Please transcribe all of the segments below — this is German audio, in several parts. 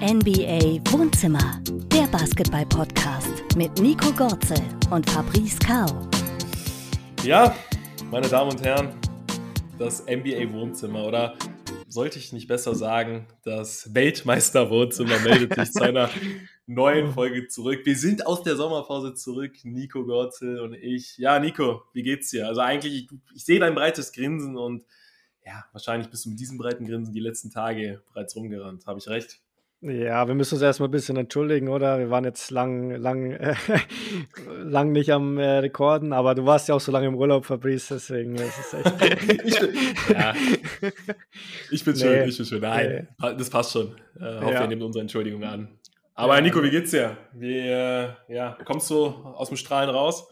NBA Wohnzimmer, der Basketball-Podcast mit Nico Gorzel und Fabrice Kau. Ja, meine Damen und Herren, das NBA Wohnzimmer oder sollte ich nicht besser sagen, das Weltmeister Wohnzimmer meldet sich zu einer neuen Folge zurück. Wir sind aus der Sommerpause zurück, Nico Gorzel und ich. Ja, Nico, wie geht's dir? Also eigentlich, ich, ich sehe dein breites Grinsen und ja, wahrscheinlich bist du mit diesem breiten Grinsen die letzten Tage bereits rumgerannt. Habe ich recht? Ja, wir müssen uns erstmal ein bisschen entschuldigen, oder? Wir waren jetzt lang, lang, äh, lang nicht am äh, Rekorden, aber du warst ja auch so lange im Urlaub, Fabrice, deswegen ist es echt. ich, bin, ja. ich bin nee, schön, ich bin schön. Nein, nee. das passt schon. Äh, hoffe, ja. ihr nehmt unsere Entschuldigung an. Aber Nico, wie geht's dir? Wie, äh, ja, kommst du aus dem Strahlen raus?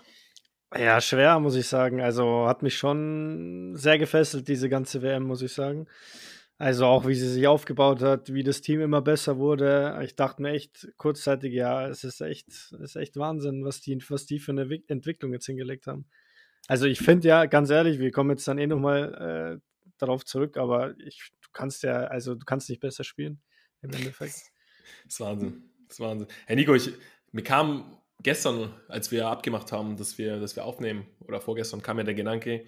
Ja, schwer, muss ich sagen. Also hat mich schon sehr gefesselt, diese ganze WM, muss ich sagen. Also auch wie sie sich aufgebaut hat, wie das Team immer besser wurde. Ich dachte mir echt kurzzeitig, ja, es ist echt, es ist echt Wahnsinn, was die, was die für eine Entwicklung jetzt hingelegt haben. Also ich finde ja, ganz ehrlich, wir kommen jetzt dann eh nochmal äh, darauf zurück, aber ich, du kannst ja, also du kannst nicht besser spielen im Endeffekt. Das ist Wahnsinn. Das ist Wahnsinn. Herr Nico, ich, mir kam gestern, als wir abgemacht haben, dass wir, dass wir aufnehmen, oder vorgestern kam mir der Gedanke,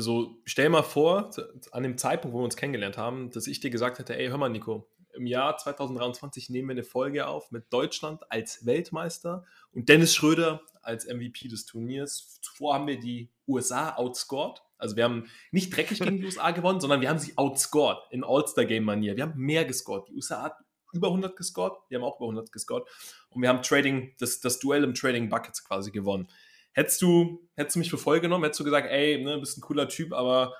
so, stell mal vor, an dem Zeitpunkt, wo wir uns kennengelernt haben, dass ich dir gesagt hätte, ey, hör mal, Nico, im Jahr 2023 nehmen wir eine Folge auf mit Deutschland als Weltmeister und Dennis Schröder als MVP des Turniers. Zuvor haben wir die USA outscored. Also wir haben nicht dreckig gegen die USA gewonnen, sondern wir haben sie outscored in All-Star-Game-Manier. Wir haben mehr gescored. Die USA hat über 100 gescored, wir haben auch über 100 gescored und wir haben Trading, das, das Duell im Trading Buckets quasi gewonnen. Hättest du, hättest du mich für voll genommen, hättest du gesagt, ey, ne, bist ein cooler Typ, aber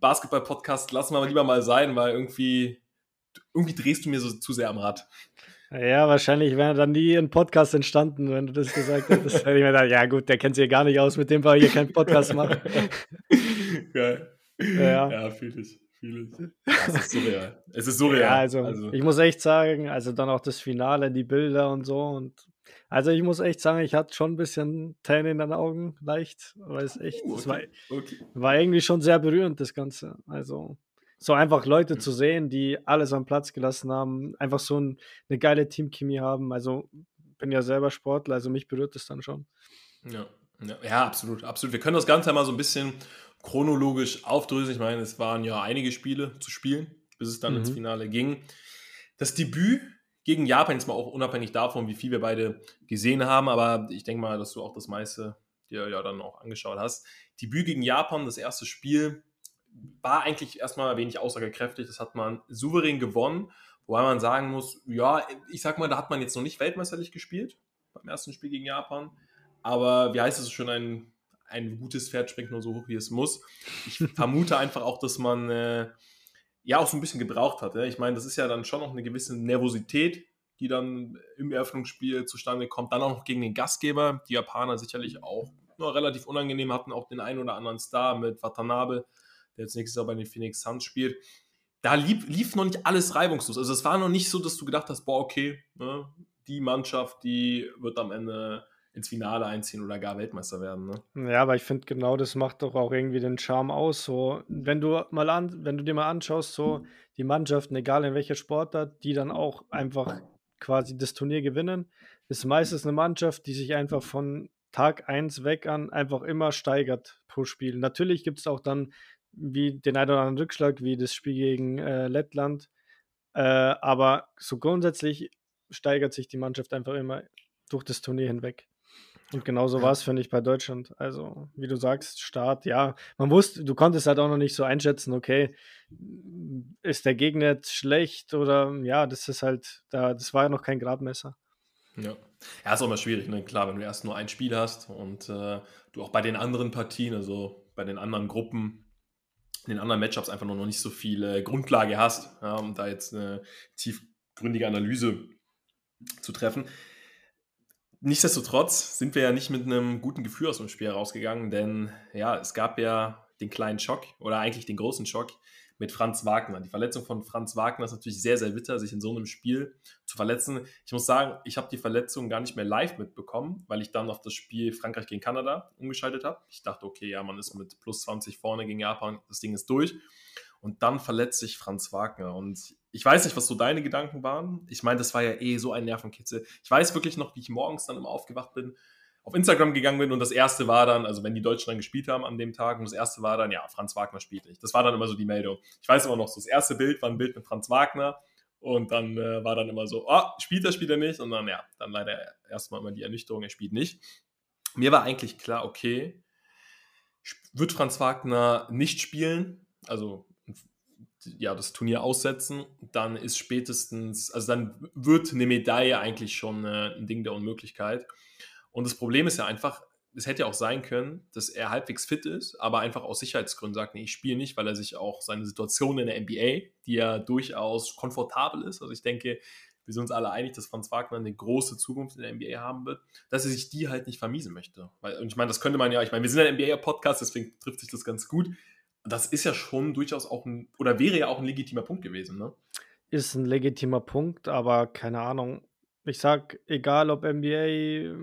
Basketball-Podcast lassen wir lieber mal sein, weil irgendwie, irgendwie drehst du mir so zu sehr am Rad. Ja, wahrscheinlich wäre dann nie ein Podcast entstanden, wenn du das gesagt hättest. hätte ich mir gedacht, ja gut, der kennt sich ja gar nicht aus, mit dem wir hier keinen Podcast machen. Geil. Ja, ja fühle ich. es ist surreal. Es ist surreal. Ja, also, also, ich muss echt sagen, also dann auch das Finale, die Bilder und so und also ich muss echt sagen, ich hatte schon ein bisschen Tränen in den Augen, leicht, weil es echt, okay. war, okay. war irgendwie schon sehr berührend, das Ganze. Also so einfach Leute zu sehen, die alles am Platz gelassen haben, einfach so ein, eine geile Teamchemie haben. Also bin ja selber Sportler, also mich berührt das dann schon. Ja, ja, ja, absolut, absolut. Wir können das Ganze mal so ein bisschen chronologisch aufdröseln. Ich meine, es waren ja einige Spiele zu spielen, bis es dann mhm. ins Finale ging. Das Debüt gegen Japan, jetzt mal auch unabhängig davon, wie viel wir beide gesehen haben, aber ich denke mal, dass du auch das meiste dir ja dann auch angeschaut hast. Debüt gegen Japan, das erste Spiel, war eigentlich erstmal wenig aussagekräftig. Das hat man souverän gewonnen, wobei man sagen muss, ja, ich sag mal, da hat man jetzt noch nicht weltmeisterlich gespielt beim ersten Spiel gegen Japan. Aber wie heißt es schon, ein, ein gutes Pferd springt nur so hoch, wie es muss. Ich vermute einfach auch, dass man äh, ja auch so ein bisschen gebraucht hat. Ich meine, das ist ja dann schon noch eine gewisse Nervosität, die dann im Eröffnungsspiel zustande kommt. Dann auch noch gegen den Gastgeber, die Japaner sicherlich auch nur relativ unangenehm hatten, auch den einen oder anderen Star mit Watanabe, der jetzt nächstes Jahr bei den Phoenix Suns spielt. Da lief, lief noch nicht alles reibungslos. Also es war noch nicht so, dass du gedacht hast, boah, okay, ne, die Mannschaft, die wird am Ende ins Finale einziehen oder gar Weltmeister werden. Ne? Ja, aber ich finde genau das macht doch auch irgendwie den Charme aus. So, wenn du mal an, wenn du dir mal anschaust, so die Mannschaften, egal in welcher Sportart, die dann auch einfach quasi das Turnier gewinnen, ist meistens eine Mannschaft, die sich einfach von Tag 1 weg an einfach immer steigert pro Spiel. Natürlich gibt es auch dann wie den einen oder anderen Rückschlag, wie das Spiel gegen äh, Lettland. Äh, aber so grundsätzlich steigert sich die Mannschaft einfach immer durch das Turnier hinweg. Und genauso war es, finde ich, bei Deutschland. Also, wie du sagst, Start, ja. Man wusste, du konntest halt auch noch nicht so einschätzen, okay, ist der Gegner jetzt schlecht oder ja, das ist halt, da, das war ja noch kein Gradmesser. Ja. Ja, ist auch immer schwierig, ne? Klar, wenn du erst nur ein Spiel hast und äh, du auch bei den anderen Partien, also bei den anderen Gruppen, in den anderen Matchups einfach noch nicht so viel äh, Grundlage hast, ja, um da jetzt eine tiefgründige Analyse zu treffen. Nichtsdestotrotz sind wir ja nicht mit einem guten Gefühl aus dem Spiel herausgegangen, denn ja, es gab ja den kleinen Schock oder eigentlich den großen Schock mit Franz Wagner. Die Verletzung von Franz Wagner ist natürlich sehr, sehr bitter, sich in so einem Spiel zu verletzen. Ich muss sagen, ich habe die Verletzung gar nicht mehr live mitbekommen, weil ich dann auf das Spiel Frankreich gegen Kanada umgeschaltet habe. Ich dachte, okay, ja, man ist mit plus 20 vorne gegen Japan, das Ding ist durch. Und dann verletzt sich Franz Wagner. Und ich weiß nicht, was so deine Gedanken waren. Ich meine, das war ja eh so ein Nervenkitzel. Ich weiß wirklich noch, wie ich morgens dann immer aufgewacht bin, auf Instagram gegangen bin und das erste war dann, also wenn die Deutschen dann gespielt haben an dem Tag, und das erste war dann, ja, Franz Wagner spielt nicht. Das war dann immer so die Meldung. Ich weiß immer noch, so das erste Bild war ein Bild mit Franz Wagner und dann äh, war dann immer so, oh, spielt er, spielt er nicht? Und dann, ja, dann leider erstmal immer die Ernüchterung, er spielt nicht. Mir war eigentlich klar, okay, wird Franz Wagner nicht spielen, also ja, das Turnier aussetzen, dann ist spätestens, also dann wird eine Medaille eigentlich schon äh, ein Ding der Unmöglichkeit. Und das Problem ist ja einfach, es hätte ja auch sein können, dass er halbwegs fit ist, aber einfach aus Sicherheitsgründen sagt, nee, ich spiele nicht, weil er sich auch seine Situation in der NBA, die ja durchaus komfortabel ist, also ich denke, wir sind uns alle einig, dass Franz Wagner eine große Zukunft in der NBA haben wird, dass er sich die halt nicht vermiesen möchte. Weil, und ich meine, das könnte man ja, ich meine, wir sind ein NBA-Podcast, deswegen trifft sich das ganz gut. Das ist ja schon durchaus auch ein, oder wäre ja auch ein legitimer Punkt gewesen, ne? Ist ein legitimer Punkt, aber keine Ahnung. Ich sag, egal ob NBA,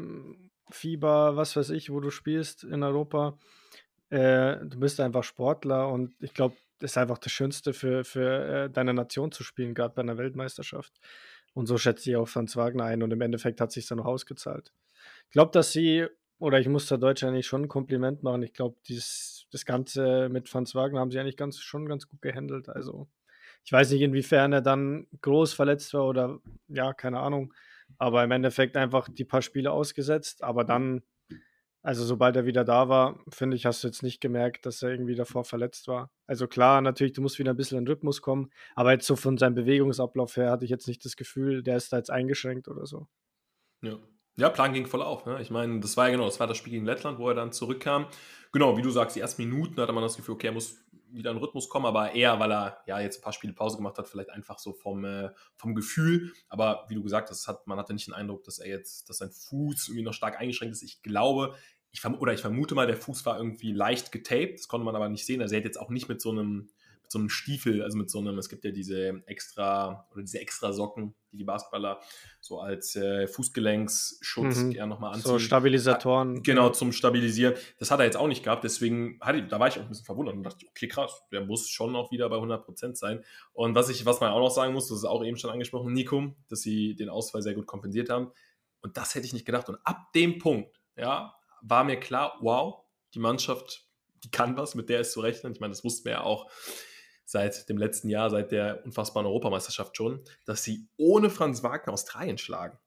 Fieber, was weiß ich, wo du spielst in Europa, äh, du bist einfach Sportler und ich glaube, ist einfach das Schönste für, für äh, deine Nation zu spielen, gerade bei einer Weltmeisterschaft. Und so schätze ich auch Franz Wagner ein und im Endeffekt hat sich dann noch ausgezahlt. Ich glaube, dass sie, oder ich muss der Deutschen eigentlich schon ein Kompliment machen. Ich glaube, das Ganze mit Franz Wagner haben sie eigentlich ganz, schon ganz gut gehandelt. Also, ich weiß nicht, inwiefern er dann groß verletzt war oder ja, keine Ahnung. Aber im Endeffekt einfach die paar Spiele ausgesetzt. Aber dann, also sobald er wieder da war, finde ich, hast du jetzt nicht gemerkt, dass er irgendwie davor verletzt war. Also klar, natürlich, du musst wieder ein bisschen in den Rhythmus kommen. Aber jetzt so von seinem Bewegungsablauf her hatte ich jetzt nicht das Gefühl, der ist da jetzt eingeschränkt oder so. Ja. Ja, Plan ging voll auf. Ne? Ich meine, das war ja genau, das war das Spiel gegen Lettland, wo er dann zurückkam. Genau, wie du sagst, die ersten Minuten hatte man das Gefühl, okay, er muss wieder in Rhythmus kommen, aber eher, weil er ja jetzt ein paar Spiele Pause gemacht hat, vielleicht einfach so vom, äh, vom Gefühl. Aber wie du gesagt hast, hat, man hatte nicht den Eindruck, dass er jetzt, dass sein Fuß irgendwie noch stark eingeschränkt ist. Ich glaube, ich oder ich vermute mal, der Fuß war irgendwie leicht getaped, das konnte man aber nicht sehen. Also er hat jetzt auch nicht mit so einem so einem Stiefel, also mit so einem, es gibt ja diese extra oder diese extra Socken, die die Basketballer so als äh, Fußgelenksschutz mhm. gerne nochmal anziehen. So Stabilisatoren. Genau, zum Stabilisieren. Das hat er jetzt auch nicht gehabt, deswegen hatte, da war ich auch ein bisschen verwundert und dachte, okay, krass, der muss schon noch wieder bei 100% sein. Und was ich, was man auch noch sagen muss, das ist auch eben schon angesprochen, Nico, dass sie den Ausfall sehr gut kompensiert haben. Und das hätte ich nicht gedacht. Und ab dem Punkt, ja, war mir klar, wow, die Mannschaft, die kann was, mit der ist zu rechnen. Ich meine, das wussten wir ja auch seit dem letzten Jahr, seit der unfassbaren Europameisterschaft schon, dass sie ohne Franz Wagner Australien schlagen.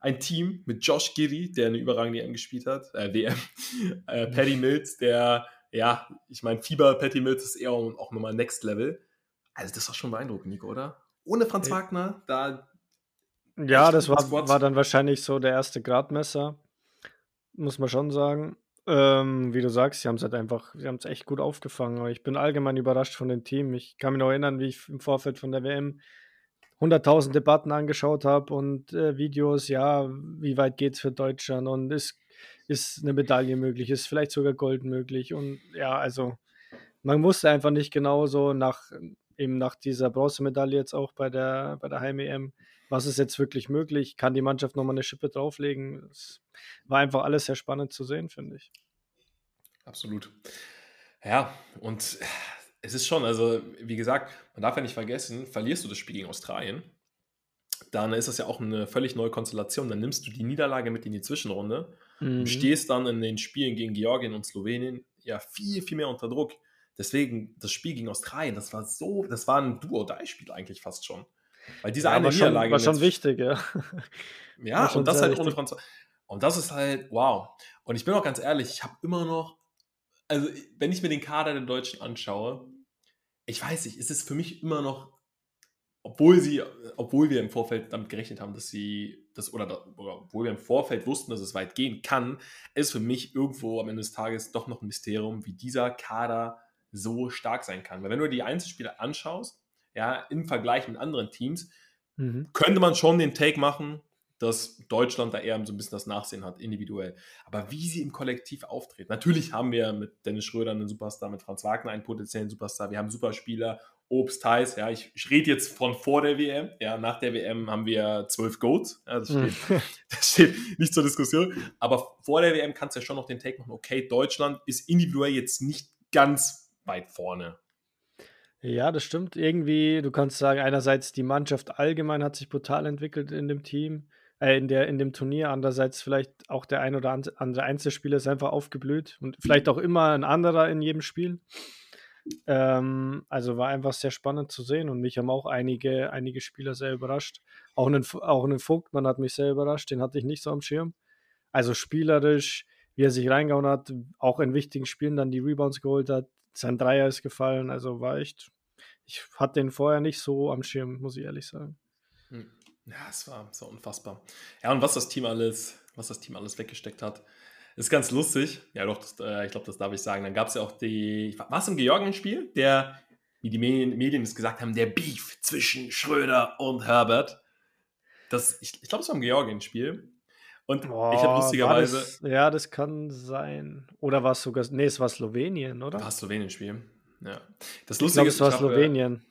Ein Team mit Josh Giddy, der eine überragende WM gespielt hat, äh, WM, äh, Patty Mills, der, ja, ich meine, Fieber Patty Mills ist eher auch nochmal Next Level. Also das war schon beeindruckend, Nico, oder? Ohne Franz Wagner, da. Ja, das war, war dann wahrscheinlich so der erste Gradmesser, muss man schon sagen. Ähm, wie du sagst, sie haben es halt einfach, sie haben es echt gut aufgefangen. Aber ich bin allgemein überrascht von dem Team. Ich kann mich noch erinnern, wie ich im Vorfeld von der WM 100.000 Debatten angeschaut habe und äh, Videos, ja, wie weit geht es für Deutschland und ist, ist eine Medaille möglich, ist vielleicht sogar Gold möglich. Und ja, also man wusste einfach nicht genau so nach, eben nach dieser Bronzemedaille jetzt auch bei der, bei der Heim-EM, was ist jetzt wirklich möglich? Kann die Mannschaft nochmal eine Schippe drauflegen? Es war einfach alles sehr spannend zu sehen, finde ich. Absolut. Ja, und es ist schon, also wie gesagt, man darf ja nicht vergessen, verlierst du das Spiel gegen Australien, dann ist das ja auch eine völlig neue Konstellation. Dann nimmst du die Niederlage mit in die Zwischenrunde mhm. und stehst dann in den Spielen gegen Georgien und Slowenien ja viel, viel mehr unter Druck. Deswegen, das Spiel gegen Australien, das war so, das war ein Duo-Dei-Spiel eigentlich fast schon. Weil diese ja, eine Niederlage. War schon wichtig, ja. Ja, und das halt ohne Franz. Und das ist halt, wow. Und ich bin auch ganz ehrlich, ich habe immer noch, also wenn ich mir den Kader der Deutschen anschaue, ich weiß nicht, ist es für mich immer noch, obwohl sie, obwohl wir im Vorfeld damit gerechnet haben, dass sie das, oder, oder obwohl wir im Vorfeld wussten, dass es weit gehen kann, ist für mich irgendwo am Ende des Tages doch noch ein Mysterium, wie dieser Kader so stark sein kann. Weil wenn du die Einzelspiele anschaust, ja, im Vergleich mit anderen Teams, mhm. könnte man schon den Take machen, dass Deutschland da eher so ein bisschen das Nachsehen hat, individuell. Aber wie sie im Kollektiv auftreten. Natürlich haben wir mit Dennis Schröder einen Superstar, mit Franz Wagner einen potenziellen Superstar. Wir haben Superspieler, Obst, Heiß. Ja, ich, ich rede jetzt von vor der WM. Ja, nach der WM haben wir zwölf Goats. Ja, das, steht, das steht nicht zur Diskussion. Aber vor der WM kannst du ja schon noch den Take machen. Okay, Deutschland ist individuell jetzt nicht ganz weit vorne. Ja, das stimmt. Irgendwie, du kannst sagen, einerseits die Mannschaft allgemein hat sich brutal entwickelt in dem Team, äh, in der in dem Turnier. Andererseits vielleicht auch der ein oder andere Einzelspieler ist einfach aufgeblüht und vielleicht auch immer ein anderer in jedem Spiel. Ähm, also war einfach sehr spannend zu sehen und mich haben auch einige, einige Spieler sehr überrascht. Auch einen, auch einen Vogtmann hat mich sehr überrascht, den hatte ich nicht so am Schirm. Also spielerisch, wie er sich reingehauen hat, auch in wichtigen Spielen dann die Rebounds geholt hat. Sein Dreier ist gefallen, also war echt. Ich hatte den vorher nicht so am Schirm, muss ich ehrlich sagen. Hm. Ja, es war so unfassbar. Ja, und was das Team alles, was das Team alles weggesteckt hat, ist ganz lustig. Ja, doch, das, äh, ich glaube, das darf ich sagen. Dann gab es ja auch die, war es im Georgien-Spiel, der, wie die Medien, Medien es gesagt haben, der Beef zwischen Schröder und Herbert. Das, ich, ich glaube, es war im Georgien-Spiel. Und oh, ich habe lustigerweise. Das, ja, das kann sein. Oder war es sogar. Nee, es war Slowenien, oder? War Slowenien-Spiel. Ja. Das Lustige ich glaub, es war Slowenien.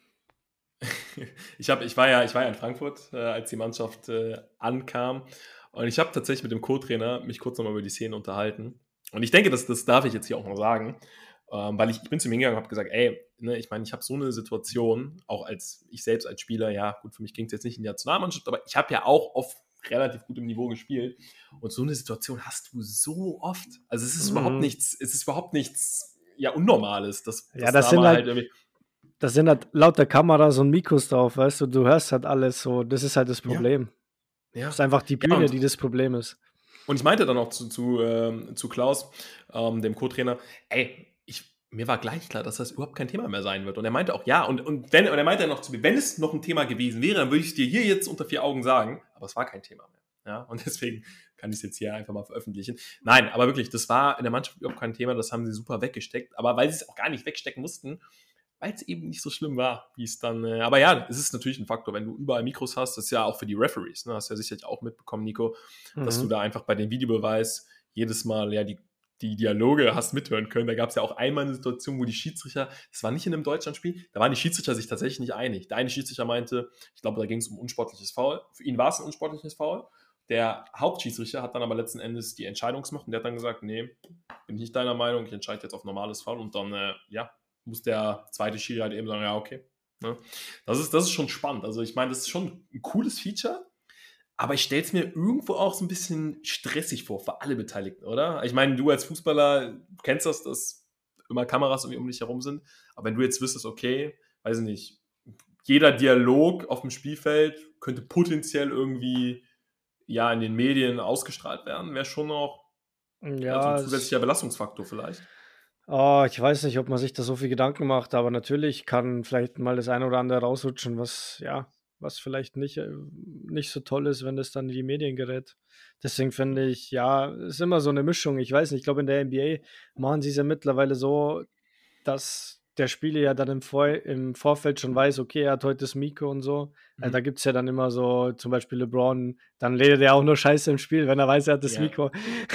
ich, hab, ich, war ja, ich war ja in Frankfurt, äh, als die Mannschaft äh, ankam. Und ich habe tatsächlich mit dem Co-Trainer mich kurz nochmal über die Szene unterhalten. Und ich denke, das, das darf ich jetzt hier auch mal sagen. Ähm, weil ich, ich bin zu ihm hingegangen und habe gesagt, ey, ne, ich meine, ich habe so eine Situation, auch als ich selbst als Spieler, ja, gut, für mich ging es jetzt nicht in die Nationalmannschaft, aber ich habe ja auch auf relativ gutem Niveau gespielt. Und so eine Situation hast du so oft. Also es ist mhm. überhaupt nichts, es ist überhaupt nichts ja Unnormales. Dass, ja, das da sind halt, halt das sind halt lauter Kameras und Mikros drauf, weißt du, du hörst halt alles so, das ist halt das Problem. Ja. Das ist einfach die Bühne, ja, die das Problem ist. Und ich meinte dann auch zu, zu, ähm, zu Klaus, ähm, dem Co-Trainer, ey, mir war gleich klar, dass das überhaupt kein Thema mehr sein wird. Und er meinte auch, ja, und, und, wenn, und er meinte noch zu mir, wenn es noch ein Thema gewesen wäre, dann würde ich es dir hier jetzt unter vier Augen sagen. Aber es war kein Thema mehr. Ja, und deswegen kann ich es jetzt hier einfach mal veröffentlichen. Nein, aber wirklich, das war in der Mannschaft überhaupt kein Thema, das haben sie super weggesteckt. Aber weil sie es auch gar nicht wegstecken mussten, weil es eben nicht so schlimm war, wie es dann. Äh, aber ja, es ist natürlich ein Faktor, wenn du überall Mikros hast, das ist ja auch für die Referees, ne? Hast du ja sicherlich auch mitbekommen, Nico, mhm. dass du da einfach bei den Videobeweis jedes Mal ja die die Dialoge hast mithören können. Da gab es ja auch einmal eine Situation, wo die Schiedsrichter, das war nicht in einem Deutschlandspiel, da waren die Schiedsrichter sich tatsächlich nicht einig. Der eine Schiedsrichter meinte, ich glaube, da ging es um unsportliches Foul. Für ihn war es ein unsportliches Foul. Der Hauptschiedsrichter hat dann aber letzten Endes die Entscheidungsmacht und der hat dann gesagt, nee, bin ich nicht deiner Meinung, ich entscheide jetzt auf normales Foul und dann, äh, ja, muss der zweite Schiri halt eben sagen, ja, okay. Ne? Das, ist, das ist schon spannend. Also ich meine, das ist schon ein cooles Feature, aber ich stelle es mir irgendwo auch so ein bisschen stressig vor für alle Beteiligten, oder? Ich meine, du als Fußballer kennst das, dass immer Kameras irgendwie um dich herum sind. Aber wenn du jetzt wüsstest, okay, weiß ich nicht, jeder Dialog auf dem Spielfeld könnte potenziell irgendwie ja in den Medien ausgestrahlt werden, wäre schon noch ja, also ein zusätzlicher Belastungsfaktor vielleicht. Oh, ich weiß nicht, ob man sich da so viel Gedanken macht, aber natürlich kann vielleicht mal das eine oder andere rausrutschen, was ja was vielleicht nicht, äh, nicht so toll ist, wenn das dann in die Medien gerät. Deswegen finde ich, ja, es ist immer so eine Mischung. Ich weiß nicht, ich glaube, in der NBA machen sie es ja mittlerweile so, dass der Spieler ja dann im, Vor im Vorfeld schon weiß, okay, er hat heute das Mikro und so. Äh, mhm. da gibt es ja dann immer so, zum Beispiel LeBron, dann redet er auch nur Scheiße im Spiel, wenn er weiß, er hat das ja. Mikro.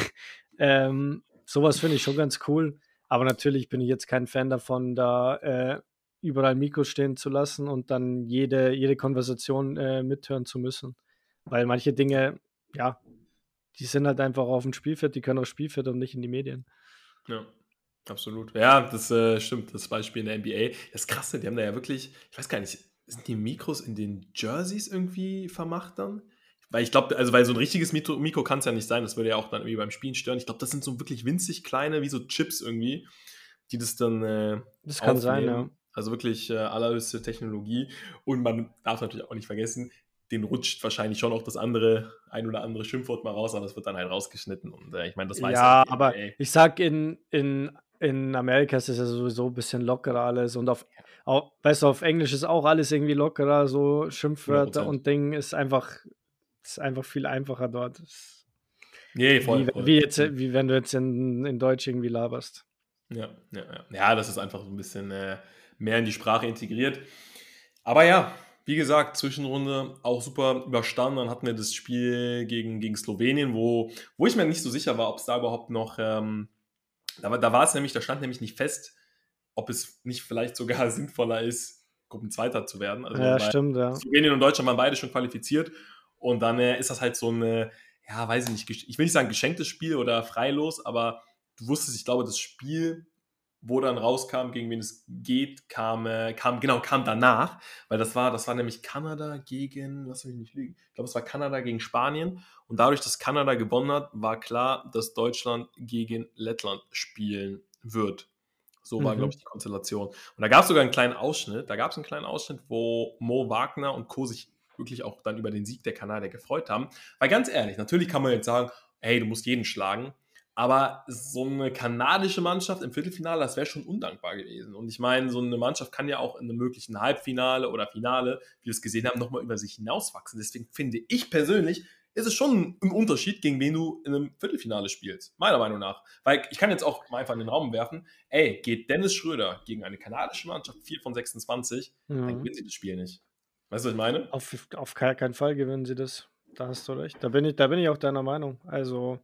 ähm, sowas finde ich schon ganz cool. Aber natürlich bin ich jetzt kein Fan davon, da äh, überall Mikros stehen zu lassen und dann jede, jede Konversation äh, mithören zu müssen. Weil manche Dinge, ja, die sind halt einfach auf dem Spielfeld, die können aufs Spielfeld und nicht in die Medien. Ja, absolut. Ja, das äh, stimmt. Das Beispiel in der NBA. Das ist krass, die haben da ja wirklich, ich weiß gar nicht, sind die Mikros in den Jerseys irgendwie vermacht dann? Weil ich glaube, also weil so ein richtiges Mikro, Mikro kann es ja nicht sein, das würde ja auch dann irgendwie beim Spielen stören. Ich glaube, das sind so wirklich winzig kleine, wie so Chips irgendwie, die das dann. Äh, das kann sein, ja. Also wirklich äh, allerhöchste Technologie. Und man darf natürlich auch nicht vergessen, den rutscht wahrscheinlich schon auch das andere, ein oder andere Schimpfwort mal raus, aber es wird dann halt rausgeschnitten. Und äh, ich meine, das weiß Ja, aber ey. ich sag, in, in, in Amerika ist es ja sowieso ein bisschen lockerer alles. Und auf, auf, weißt du, auf Englisch ist auch alles irgendwie lockerer, so Schimpfwörter 100%. und Ding ist einfach, ist einfach viel einfacher dort. Nee, voll, wie, voll. Wie, jetzt, wie wenn du jetzt in, in Deutsch irgendwie laberst. Ja, ja, ja. Ja, das ist einfach so ein bisschen. Äh, mehr in die Sprache integriert. Aber ja, wie gesagt, Zwischenrunde auch super überstanden. Dann hatten wir das Spiel gegen, gegen Slowenien, wo, wo ich mir nicht so sicher war, ob es da überhaupt noch, ähm, da, da war es nämlich, da stand nämlich nicht fest, ob es nicht vielleicht sogar sinnvoller ist, Gruppenzweiter zu werden. Also ja, stimmt, ja. Slowenien und Deutschland waren beide schon qualifiziert. Und dann äh, ist das halt so eine, ja, weiß ich nicht, ich will nicht sagen geschenktes Spiel oder freilos, aber du wusstest, ich glaube, das Spiel wo dann rauskam, gegen wen es geht, kam, äh, kam, genau, kam danach, weil das war, das war nämlich Kanada gegen, lass mich nicht lügen, ich glaube, es war Kanada gegen Spanien und dadurch, dass Kanada gewonnen hat, war klar, dass Deutschland gegen Lettland spielen wird. So war, mhm. glaube ich, die Konstellation. Und da gab es sogar einen kleinen Ausschnitt, da gab es einen kleinen Ausschnitt, wo Mo Wagner und Co. sich wirklich auch dann über den Sieg der Kanadier gefreut haben. Weil ganz ehrlich, natürlich kann man jetzt sagen, hey, du musst jeden schlagen, aber so eine kanadische Mannschaft im Viertelfinale, das wäre schon undankbar gewesen. Und ich meine, so eine Mannschaft kann ja auch in einem möglichen Halbfinale oder Finale, wie wir es gesehen haben, nochmal über sich hinauswachsen. Deswegen finde ich persönlich, ist es schon ein Unterschied, gegen wen du in einem Viertelfinale spielst. Meiner Meinung nach. Weil ich kann jetzt auch mal einfach in den Raum werfen, ey, geht Dennis Schröder gegen eine kanadische Mannschaft 4 von 26, mhm. dann gewinnen sie das Spiel nicht. Weißt du, was ich meine? Auf, auf keinen Fall gewinnen sie das. Da hast du recht. Da bin ich, da bin ich auch deiner Meinung. Also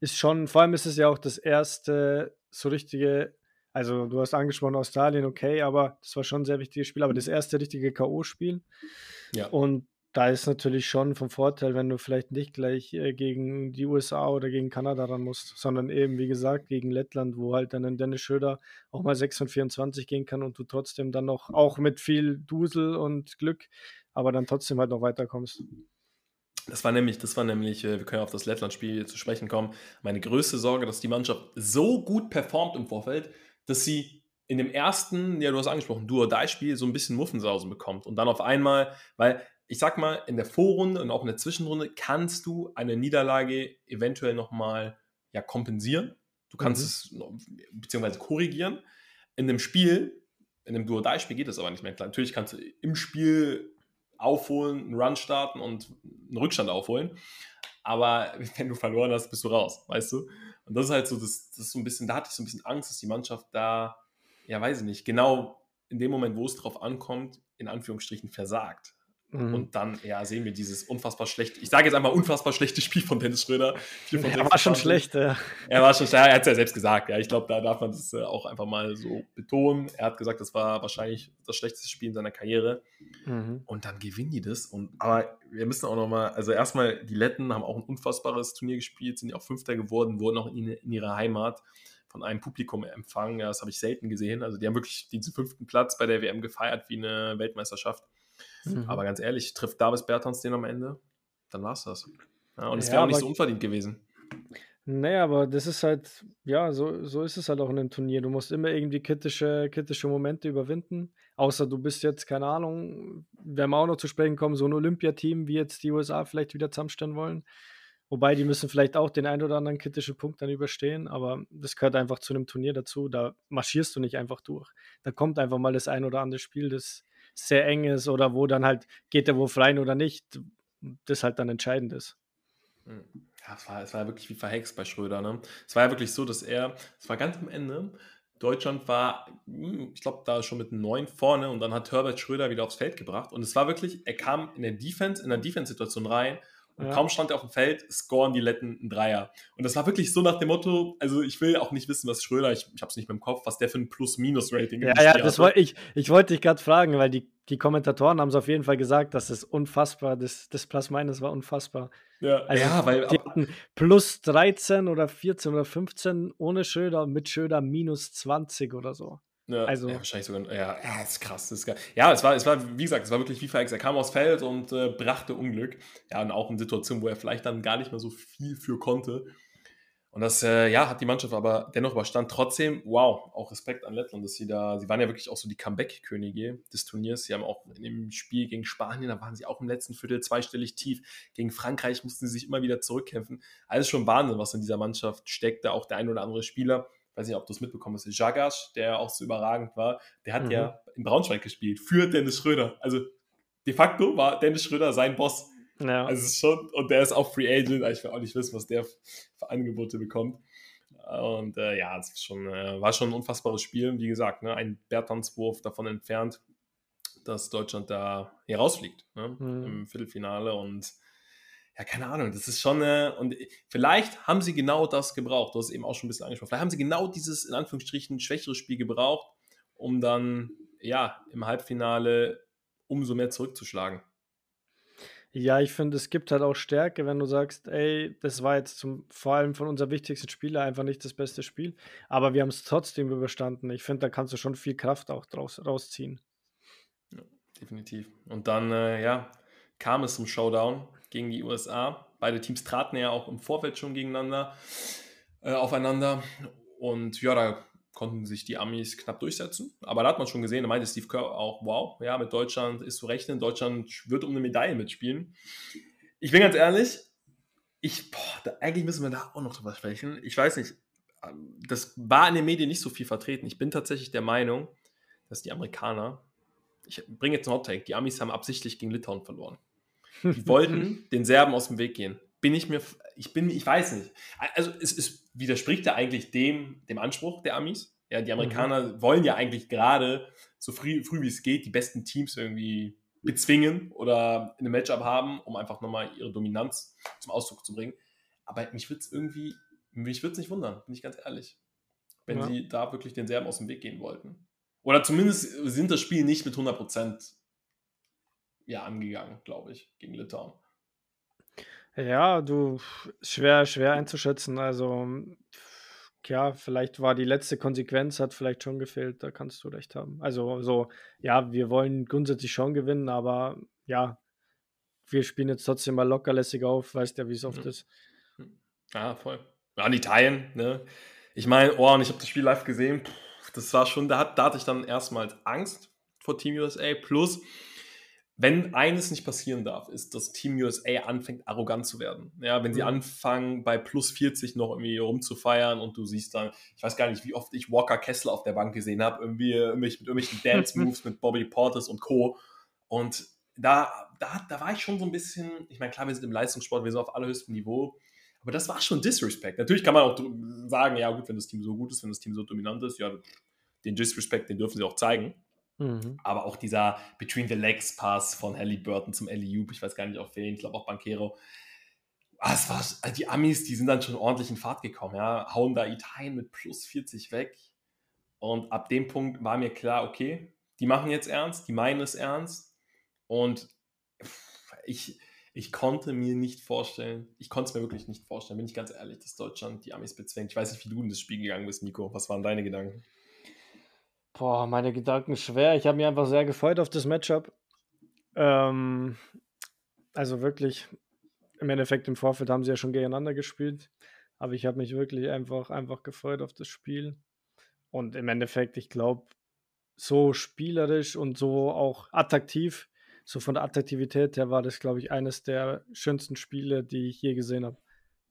ist schon, vor allem ist es ja auch das erste so richtige, also du hast angesprochen Australien, okay, aber das war schon ein sehr wichtiges Spiel, aber das erste richtige K.O.-Spiel. Ja. Und da ist natürlich schon vom Vorteil, wenn du vielleicht nicht gleich äh, gegen die USA oder gegen Kanada ran musst, sondern eben, wie gesagt, gegen Lettland, wo halt dann ein Dennis Schröder auch mal 6 von 24 gehen kann und du trotzdem dann noch, auch mit viel Dusel und Glück, aber dann trotzdem halt noch weiterkommst. Das war nämlich, das war nämlich, äh, wir können auf das Lettland-Spiel zu sprechen kommen, meine größte Sorge, dass die Mannschaft so gut performt im Vorfeld, dass sie in dem ersten, ja, du hast angesprochen, Duo-Die-Spiel so ein bisschen Muffensausen bekommt und dann auf einmal, weil ich sag mal, in der Vorrunde und auch in der Zwischenrunde kannst du eine Niederlage eventuell nochmal ja, kompensieren. Du kannst mhm. es beziehungsweise korrigieren. In dem Spiel, in dem Duo-Die-Spiel geht es aber nicht mehr. Klar, natürlich kannst du im Spiel aufholen, einen Run starten und einen Rückstand aufholen. Aber wenn du verloren hast, bist du raus, weißt du? Und das ist halt so, das, das ist so ein bisschen, da hatte ich so ein bisschen Angst, dass die Mannschaft da, ja, weiß ich nicht, genau in dem Moment, wo es drauf ankommt, in Anführungsstrichen versagt. Mhm. Und dann, ja, sehen wir dieses unfassbar schlechte, ich sage jetzt einmal unfassbar schlechte Spiel von Dennis Schröder. Von er war schon schlecht, ja. Er war schon schlecht, er hat es ja selbst gesagt, ja. Ich glaube, da darf man das äh, auch einfach mal so betonen. Er hat gesagt, das war wahrscheinlich das schlechteste Spiel in seiner Karriere. Mhm. Und dann gewinnen die das. Und, aber wir müssen auch nochmal, also erstmal, die Letten haben auch ein unfassbares Turnier gespielt, sind ja auch Fünfter geworden, wurden auch in, in ihrer Heimat von einem Publikum empfangen. Ja, das habe ich selten gesehen. Also die haben wirklich diesen fünften Platz bei der WM gefeiert wie eine Weltmeisterschaft. Mhm. Aber ganz ehrlich, trifft Davis Bertans den am Ende, dann war es das. Ja, und es ja, wäre auch nicht so unverdient gewesen. Naja, aber das ist halt, ja, so, so ist es halt auch in einem Turnier. Du musst immer irgendwie kritische, kritische Momente überwinden. Außer du bist jetzt, keine Ahnung, werden wir auch noch zu sprechen kommen, so ein Olympiateam, wie jetzt die USA vielleicht wieder zusammenstellen wollen. Wobei, die müssen vielleicht auch den ein oder anderen kritischen Punkt dann überstehen, aber das gehört einfach zu einem Turnier dazu. Da marschierst du nicht einfach durch. Da kommt einfach mal das ein oder andere Spiel, das sehr eng ist oder wo dann halt geht der Wurf rein oder nicht, das halt dann entscheidend ist. Hm. Ja, es war, es war wirklich wie verhext bei Schröder. Ne? Es war ja wirklich so, dass er, es war ganz am Ende, Deutschland war, hm, ich glaube, da schon mit 9 vorne und dann hat Herbert Schröder wieder aufs Feld gebracht. Und es war wirklich, er kam in der Defense, in der Defense-Situation rein und ja. kaum stand er auf dem Feld, scoren die Letten einen Dreier. Und das war wirklich so nach dem Motto, also ich will auch nicht wissen, was Schröder, ich, ich habe es nicht mehr im Kopf, was der für ein Plus-Minus-Rating Ja, ja, das wollte ich, ich wollte dich gerade fragen, weil die, die Kommentatoren haben es auf jeden Fall gesagt, dass es unfassbar, das, das Plus-Minus war unfassbar. Ja, also, ja weil. Die hatten plus 13 oder 14 oder 15 ohne Schröder und mit Schröder minus 20 oder so. Ja, also, ja, wahrscheinlich sogar. Ja, ja, ist krass. Ist geil. Ja, es war, es war, wie gesagt, es war wirklich FIFA X. Er kam aufs Feld und äh, brachte Unglück. Ja, und auch in Situationen, wo er vielleicht dann gar nicht mehr so viel für konnte. Und das, äh, ja, hat die Mannschaft aber dennoch überstanden. Trotzdem, wow, auch Respekt an Lettland, dass sie da, sie waren ja wirklich auch so die Comeback-Könige des Turniers. Sie haben auch in dem Spiel gegen Spanien, da waren sie auch im letzten Viertel zweistellig tief. Gegen Frankreich mussten sie sich immer wieder zurückkämpfen. Alles schon Wahnsinn, was in dieser Mannschaft steckte. Auch der ein oder andere Spieler weiß nicht, ob du es mitbekommen hast, Jagas, der auch so überragend war, der hat mhm. ja in Braunschweig gespielt für Dennis Schröder. Also de facto war Dennis Schröder sein Boss. Ja. Also schon, und der ist auch Free Agent, ich will auch nicht wissen, was der für Angebote bekommt. Und äh, ja, es schon, äh, war schon ein unfassbares Spiel. Wie gesagt, ne, ein Bertanswurf davon entfernt, dass Deutschland da hier rausfliegt ne, mhm. im Viertelfinale. Und ja, keine Ahnung, das ist schon, äh, und vielleicht haben sie genau das gebraucht, du hast es eben auch schon ein bisschen angesprochen, vielleicht haben sie genau dieses, in Anführungsstrichen, schwächere Spiel gebraucht, um dann, ja, im Halbfinale umso mehr zurückzuschlagen. Ja, ich finde, es gibt halt auch Stärke, wenn du sagst, ey, das war jetzt zum, vor allem von unserem wichtigsten Spieler einfach nicht das beste Spiel, aber wir haben es trotzdem überstanden. Ich finde, da kannst du schon viel Kraft auch draus, rausziehen. Ja, definitiv. Und dann, äh, ja, kam es zum Showdown gegen die USA. Beide Teams traten ja auch im Vorfeld schon gegeneinander, äh, aufeinander. Und ja, da konnten sich die Amis knapp durchsetzen. Aber da hat man schon gesehen, da meinte Steve Kerr auch, wow, ja, mit Deutschland ist zu rechnen, Deutschland wird um eine Medaille mitspielen. Ich bin ganz ehrlich, ich, boah, da, eigentlich müssen wir da auch noch drüber sprechen. Ich weiß nicht, ähm, das war in den Medien nicht so viel vertreten. Ich bin tatsächlich der Meinung, dass die Amerikaner, ich bringe jetzt einen Hot Take, die Amis haben absichtlich gegen Litauen verloren. Die wollten den Serben aus dem Weg gehen. Bin ich mir, ich bin, ich weiß nicht. Also es, es widerspricht ja eigentlich dem, dem Anspruch der Amis. Ja, die Amerikaner mhm. wollen ja eigentlich gerade so früh, früh wie es geht die besten Teams irgendwie bezwingen oder in einem Matchup haben, um einfach nochmal ihre Dominanz zum Ausdruck zu bringen. Aber mich würde es irgendwie, mich würde es nicht wundern, bin ich ganz ehrlich, wenn ja. sie da wirklich den Serben aus dem Weg gehen wollten. Oder zumindest sind das Spiel nicht mit 100% ja, angegangen, glaube ich, gegen Litauen. Ja, du, schwer, schwer einzuschätzen. Also, ja, vielleicht war die letzte Konsequenz, hat vielleicht schon gefehlt, da kannst du recht haben. Also, so, ja, wir wollen grundsätzlich schon gewinnen, aber ja, wir spielen jetzt trotzdem mal lockerlässig auf, weißt ja, wie es oft mhm. ist. Ja, voll. Ja, in Italien, ne? Ich meine, oh, und ich habe das Spiel live gesehen, das war schon, da, hat, da hatte ich dann erstmals Angst vor Team USA, plus wenn eines nicht passieren darf, ist, dass Team USA anfängt, arrogant zu werden. Ja, wenn sie mhm. anfangen, bei plus 40 noch irgendwie rumzufeiern und du siehst dann, ich weiß gar nicht, wie oft ich Walker Kessler auf der Bank gesehen habe, irgendwie mit irgendwelchen Dance-Moves mit Bobby Portis und Co. Und da, da, da war ich schon so ein bisschen, ich meine, klar, wir sind im Leistungssport, wir sind auf allerhöchstem Niveau, aber das war schon Disrespect. Natürlich kann man auch sagen, ja gut, wenn das Team so gut ist, wenn das Team so dominant ist, ja, den Disrespect, den dürfen sie auch zeigen. Mhm. Aber auch dieser Between the Legs Pass von Burton zum Ellie ich weiß gar nicht auf wen, ich glaube auch Banquero. Ah, es war, die Amis, die sind dann schon ordentlich in Fahrt gekommen, ja, hauen da Italien mit plus 40 weg. Und ab dem Punkt war mir klar, okay, die machen jetzt ernst, die meinen es ernst. Und ich, ich konnte mir nicht vorstellen, ich konnte es mir wirklich nicht vorstellen, bin ich ganz ehrlich, dass Deutschland die Amis bezwingt. Ich weiß nicht, wie du in das Spiel gegangen bist, Nico. Was waren deine Gedanken? Boah, meine Gedanken schwer. Ich habe mich einfach sehr gefreut auf das Matchup. Ähm, also wirklich, im Endeffekt im Vorfeld haben sie ja schon gegeneinander gespielt. Aber ich habe mich wirklich einfach, einfach gefreut auf das Spiel. Und im Endeffekt, ich glaube, so spielerisch und so auch attraktiv, so von der Attraktivität her war das, glaube ich, eines der schönsten Spiele, die ich je gesehen habe.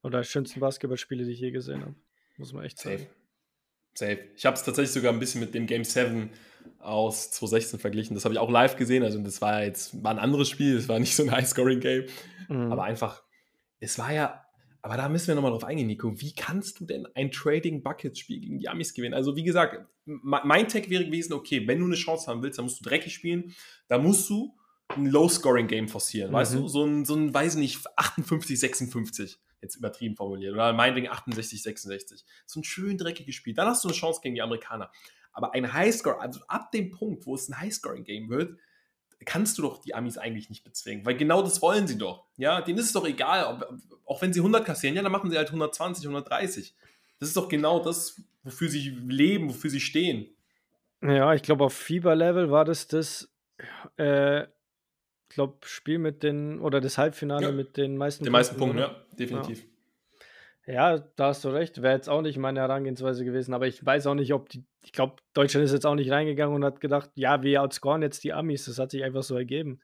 Oder schönsten Basketballspiele, die ich je gesehen habe. Muss man echt sagen. Safe. Safe. Ich habe es tatsächlich sogar ein bisschen mit dem Game 7 aus 2016 verglichen. Das habe ich auch live gesehen. Also das war jetzt war ein anderes Spiel. Es war nicht so ein High-Scoring-Game. Mhm. Aber einfach, es war ja, aber da müssen wir nochmal drauf eingehen, Nico. Wie kannst du denn ein Trading-Bucket-Spiel gegen die Amis gewinnen? Also wie gesagt, mein Tag wäre gewesen, okay, wenn du eine Chance haben willst, dann musst du dreckig spielen. Da musst du ein Low-Scoring-Game forcieren. Mhm. Weißt du? So ein, so ein, weiß ich nicht, 58, 56 jetzt übertrieben formuliert, oder meinetwegen 68, 66. So ein schön dreckiges Spiel. Dann hast du eine Chance gegen die Amerikaner. Aber ein Highscore, also ab dem Punkt, wo es ein Highscoring-Game wird, kannst du doch die Amis eigentlich nicht bezwingen, weil genau das wollen sie doch. Ja, denen ist es doch egal, ob, auch wenn sie 100 kassieren, ja, dann machen sie halt 120, 130. Das ist doch genau das, wofür sie leben, wofür sie stehen. Ja, ich glaube, auf Fieber-Level war das das, äh, glaube, Spiel mit den, oder das Halbfinale ja. mit den meisten Den meisten Punkten, ja, definitiv. Ja. ja. da hast du recht. Wäre jetzt auch nicht meine Herangehensweise gewesen, aber ich weiß auch nicht, ob die, ich glaube, Deutschland ist jetzt auch nicht reingegangen und hat gedacht, ja, wir outscoren jetzt die Amis. Das hat sich einfach so ergeben.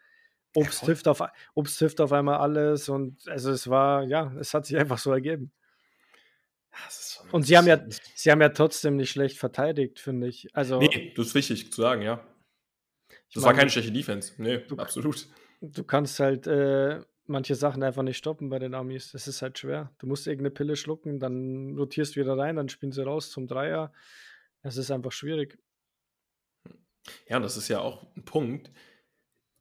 Obst, trifft, auf, Obst trifft auf einmal alles und also es war, ja, es hat sich einfach so ergeben. und sie haben ja, sie haben ja trotzdem nicht schlecht verteidigt, finde ich. Also, nee, das ist wichtig zu sagen, ja. Das meine, war keine schlechte Defense. Nee, du, absolut du kannst halt äh, manche Sachen einfach nicht stoppen bei den Amis. Das ist halt schwer. Du musst irgendeine Pille schlucken, dann rotierst du wieder rein, dann spielen sie raus zum Dreier. Es ist einfach schwierig. Ja, das ist ja auch ein Punkt.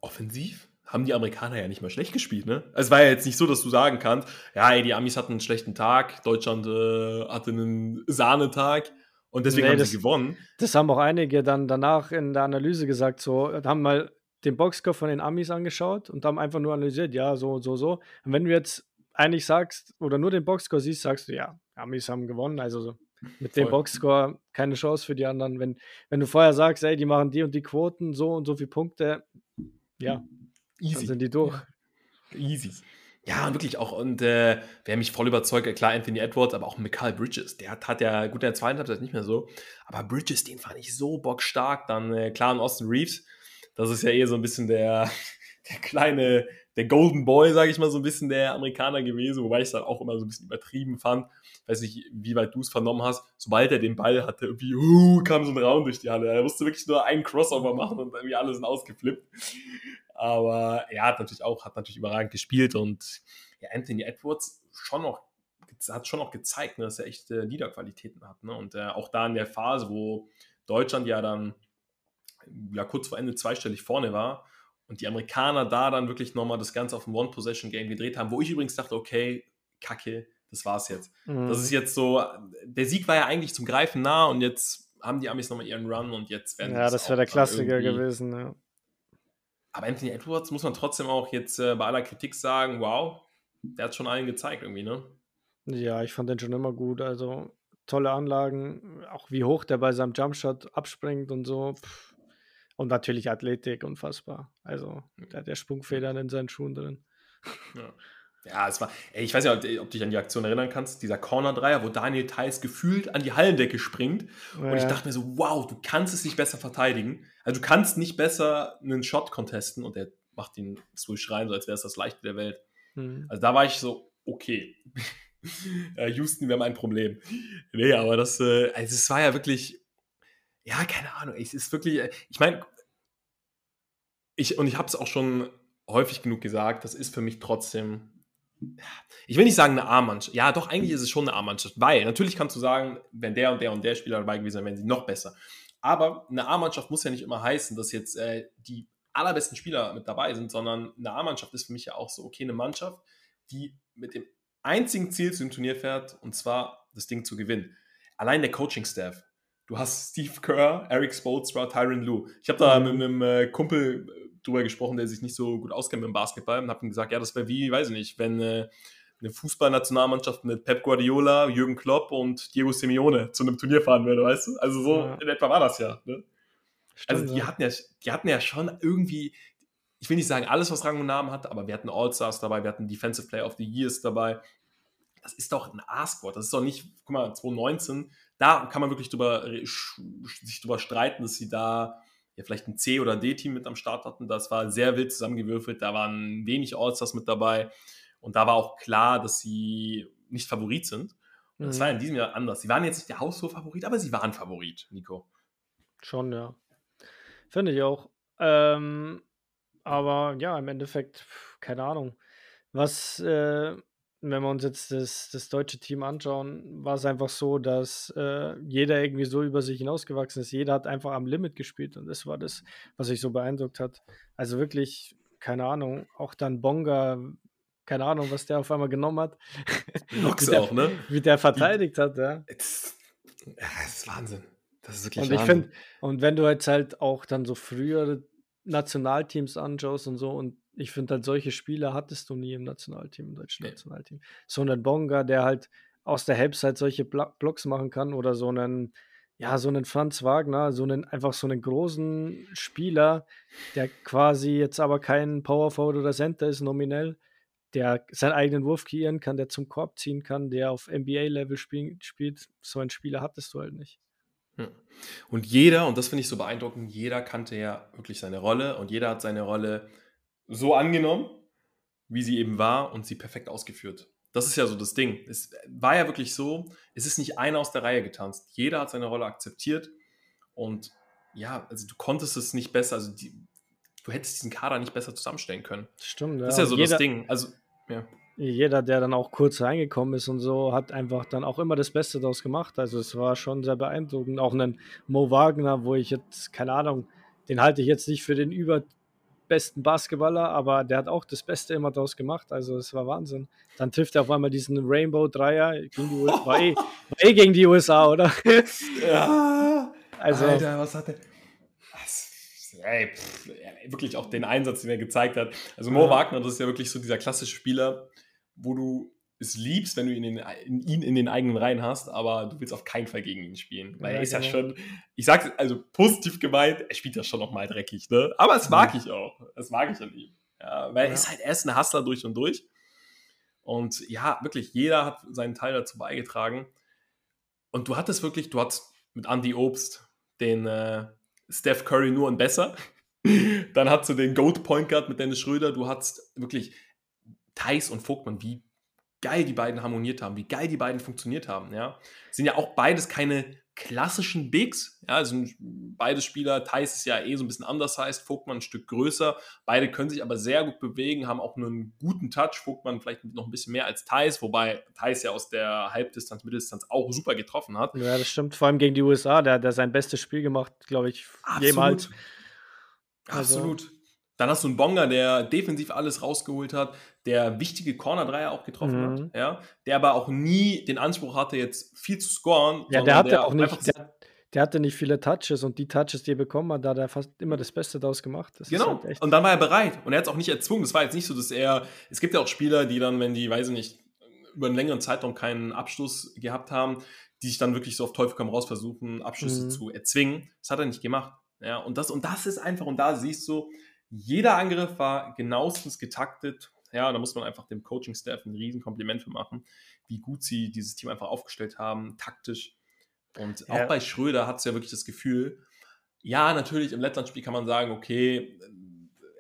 Offensiv haben die Amerikaner ja nicht mal schlecht gespielt, ne? Es war ja jetzt nicht so, dass du sagen kannst, ja, ey, die Amis hatten einen schlechten Tag, Deutschland äh, hatte einen Sahnetag und deswegen nee, haben das, sie gewonnen. Das haben auch einige dann danach in der Analyse gesagt, so, haben mal den Boxscore von den Amis angeschaut und haben einfach nur analysiert, ja, so, so, so. Und wenn du jetzt eigentlich sagst oder nur den Boxscore siehst, sagst du, ja, Amis haben gewonnen, also so. Mit dem Boxscore keine Chance für die anderen. Wenn, wenn du vorher sagst, ey, die machen die und die Quoten, so und so viele Punkte, ja, Easy. dann sind die durch. Easy. Ja, wirklich auch. Und äh, wer mich voll überzeugt, klar, Anthony Edwards, aber auch Mikal Bridges. Der hat, hat ja, gut, in der zweiten Halbzeit nicht mehr so. Aber Bridges, den fand ich so bockstark. Dann, äh, klar, und Austin Reeves. Das ist ja eher so ein bisschen der, der kleine, der Golden Boy, sage ich mal, so ein bisschen der Amerikaner gewesen, wobei ich es dann auch immer so ein bisschen übertrieben fand. weiß nicht, wie weit du es vernommen hast. Sobald er den Ball hatte, irgendwie, uh, kam so ein Raum durch die Halle. Er musste wirklich nur einen Crossover machen und irgendwie alle sind ausgeflippt. Aber er hat natürlich auch, hat natürlich überragend gespielt und ja, Anthony Edwards schon noch hat schon noch gezeigt, ne, dass er echte Leaderqualitäten hat. Ne? Und äh, auch da in der Phase, wo Deutschland ja dann ja kurz vor Ende zweistellig vorne war, und die Amerikaner da dann wirklich nochmal das Ganze auf ein One-Possession-Game gedreht haben, wo ich übrigens dachte, okay, kacke, das war's jetzt. Mhm. Das ist jetzt so, der Sieg war ja eigentlich zum Greifen nah und jetzt haben die Amis nochmal ihren Run und jetzt werden Ja, das wäre der Klassiker gewesen, ja. Aber Anthony Edwards muss man trotzdem auch jetzt äh, bei aller Kritik sagen, wow, der hat schon allen gezeigt irgendwie, ne? Ja, ich fand den schon immer gut. Also tolle Anlagen, auch wie hoch der bei seinem Jumpshot abspringt und so. Pff und natürlich Athletik, unfassbar. Also, der hat ja Sprungfedern in seinen Schuhen drin. Ja. Ja, es war, ey, ich weiß ja, ob du dich an die Aktion erinnern kannst, dieser Corner-Dreier, wo Daniel Theiss gefühlt an die Hallendecke springt. Ja. Und ich dachte mir so, wow, du kannst es nicht besser verteidigen. Also du kannst nicht besser einen Shot contesten und der macht ihn so schreien, so als wäre es das Leichte der Welt. Mhm. Also da war ich so, okay. Houston, wir haben ein Problem. Nee, aber das, äh, also es war ja wirklich, ja, keine Ahnung. Es ist wirklich, äh, ich meine, ich, und ich habe es auch schon häufig genug gesagt, das ist für mich trotzdem, ich will nicht sagen eine A-Mannschaft. Ja, doch, eigentlich ist es schon eine A-Mannschaft, weil natürlich kannst du sagen, wenn der und der und der Spieler dabei gewesen wären, wären sie noch besser. Aber eine A-Mannschaft muss ja nicht immer heißen, dass jetzt äh, die allerbesten Spieler mit dabei sind, sondern eine A-Mannschaft ist für mich ja auch so, okay, eine Mannschaft, die mit dem einzigen Ziel zu dem Turnier fährt, und zwar das Ding zu gewinnen. Allein der Coaching-Staff, Du hast Steve Kerr, Eric Spoelstra, Tyron Lue. Ich habe da mhm. mit einem äh, Kumpel drüber gesprochen, der sich nicht so gut auskennt mit dem Basketball und habe ihm gesagt, ja, das wäre wie, weiß ich nicht, wenn äh, eine Fußballnationalmannschaft mit Pep Guardiola, Jürgen Klopp und Diego Simeone zu einem Turnier fahren würde, weißt du? Also so ja. in etwa war das ja. Ne? Stimmt, also die ja. hatten ja, die hatten ja schon irgendwie, ich will nicht sagen alles, was Rang und Namen hatte, aber wir hatten All-Stars dabei, wir hatten Defensive Player of the Years dabei. Das ist doch ein A-Squad. Das ist doch nicht, guck mal, 2019 da kann man wirklich drüber, sich drüber streiten, dass sie da ja vielleicht ein C- oder D-Team mit am Start hatten. Das war sehr wild zusammengewürfelt. Da waren wenig Allstars mit dabei. Und da war auch klar, dass sie nicht Favorit sind. Und mhm. das war in diesem Jahr anders. Sie waren jetzt nicht der Haushof-Favorit, aber sie waren Favorit, Nico. Schon, ja. Finde ich auch. Ähm, aber ja, im Endeffekt, keine Ahnung. Was äh, wenn wir uns jetzt das, das deutsche Team anschauen, war es einfach so, dass äh, jeder irgendwie so über sich hinausgewachsen ist. Jeder hat einfach am Limit gespielt und das war das, was mich so beeindruckt hat. Also wirklich, keine Ahnung, auch dann Bonga, keine Ahnung, was der auf einmal genommen hat. Nox auch, ne? Wie der verteidigt hat, ja. Das, das ist Wahnsinn. Das ist wirklich und ich Wahnsinn. Find, und wenn du jetzt halt auch dann so frühere Nationalteams anschaust und so und ich finde halt, solche Spieler hattest du nie im Nationalteam, im deutschen nee. Nationalteam. So einen Bonga, der halt aus der Halbzeit solche Blocks machen kann oder so einen, ja, so einen Franz Wagner, so einen, einfach so einen großen Spieler, der quasi jetzt aber kein Power Forward oder Center ist, nominell, der seinen eigenen Wurf kreieren kann, der zum Korb ziehen kann, der auf NBA-Level spiel spielt. So einen Spieler hattest du halt nicht. Und jeder, und das finde ich so beeindruckend, jeder kannte ja wirklich seine Rolle und jeder hat seine Rolle so angenommen, wie sie eben war und sie perfekt ausgeführt. Das ist ja so das Ding. Es war ja wirklich so, es ist nicht einer aus der Reihe getanzt. Jeder hat seine Rolle akzeptiert und ja, also du konntest es nicht besser, also die, du hättest diesen Kader nicht besser zusammenstellen können. Stimmt, ja. Das ist ja so jeder, das Ding. Also, ja. Jeder, der dann auch kurz reingekommen ist und so, hat einfach dann auch immer das Beste daraus gemacht. Also es war schon sehr beeindruckend. Auch einen Mo Wagner, wo ich jetzt, keine Ahnung, den halte ich jetzt nicht für den über besten Basketballer, aber der hat auch das Beste immer daraus gemacht. Also es war Wahnsinn. Dann trifft er auf einmal diesen Rainbow-Dreier gegen die USA. War eh, war eh gegen die USA, oder? ja. Also, Alter, was hat der? ey, pff, wirklich auch den Einsatz, den er gezeigt hat. Also Mo. Wagner, das ist ja wirklich so dieser klassische Spieler, wo du es liebst, wenn du ihn in, in, ihn in den eigenen Reihen hast, aber du willst auf keinen Fall gegen ihn spielen. Weil ja, er ist ja genau. schon, ich sag's also positiv gemeint, er spielt ja schon noch mal dreckig, ne? Aber es mag ja. ich auch. Das mag ich an ihm. Ja, weil er ist halt, er ist ein Hustler durch und durch. Und ja, wirklich, jeder hat seinen Teil dazu beigetragen. Und du hattest wirklich, du hattest mit Andy Obst den äh, Steph Curry nur und besser. Dann hattest du den Goat Point Guard mit Dennis Schröder. Du hattest wirklich Thais und Vogtmann, wie geil die beiden harmoniert haben, wie geil die beiden funktioniert haben. Ja, sind ja auch beides keine klassischen Bigs. Ja, also beide Spieler, Thais ist ja eh so ein bisschen anders heißt, Vogtmann ein Stück größer. Beide können sich aber sehr gut bewegen, haben auch einen guten Touch. Vogtmann vielleicht noch ein bisschen mehr als Thais, wobei Thais ja aus der Halbdistanz, Mitteldistanz auch super getroffen hat. Ja, das stimmt. Vor allem gegen die USA, der hat sein bestes Spiel gemacht, glaube ich, Absolut. jemals. Also, Absolut. Dann hast du einen Bonga, der defensiv alles rausgeholt hat, der wichtige Corner-Dreier auch getroffen mhm. hat, ja, der aber auch nie den Anspruch hatte, jetzt viel zu scoren. Ja, der hatte der auch nicht, der, der, hatte nicht viele Touches und die Touches, die er bekommen hat, da hat er fast immer das Beste daraus gemacht. Das genau. Halt und dann war er bereit und er hat es auch nicht erzwungen. Das war jetzt nicht so, dass er, es gibt ja auch Spieler, die dann, wenn die, weiß ich nicht, über einen längeren Zeitraum keinen Abschluss gehabt haben, die sich dann wirklich so auf Teufel komm raus versuchen, Abschlüsse mhm. zu erzwingen. Das hat er nicht gemacht. Ja, und das, und das ist einfach, und da siehst du, jeder Angriff war genauestens getaktet. Ja, da muss man einfach dem Coaching-Staff ein Riesenkompliment für machen, wie gut sie dieses Team einfach aufgestellt haben, taktisch. Und ja. auch bei Schröder hat es ja wirklich das Gefühl, ja, natürlich im Lettland-Spiel kann man sagen, okay,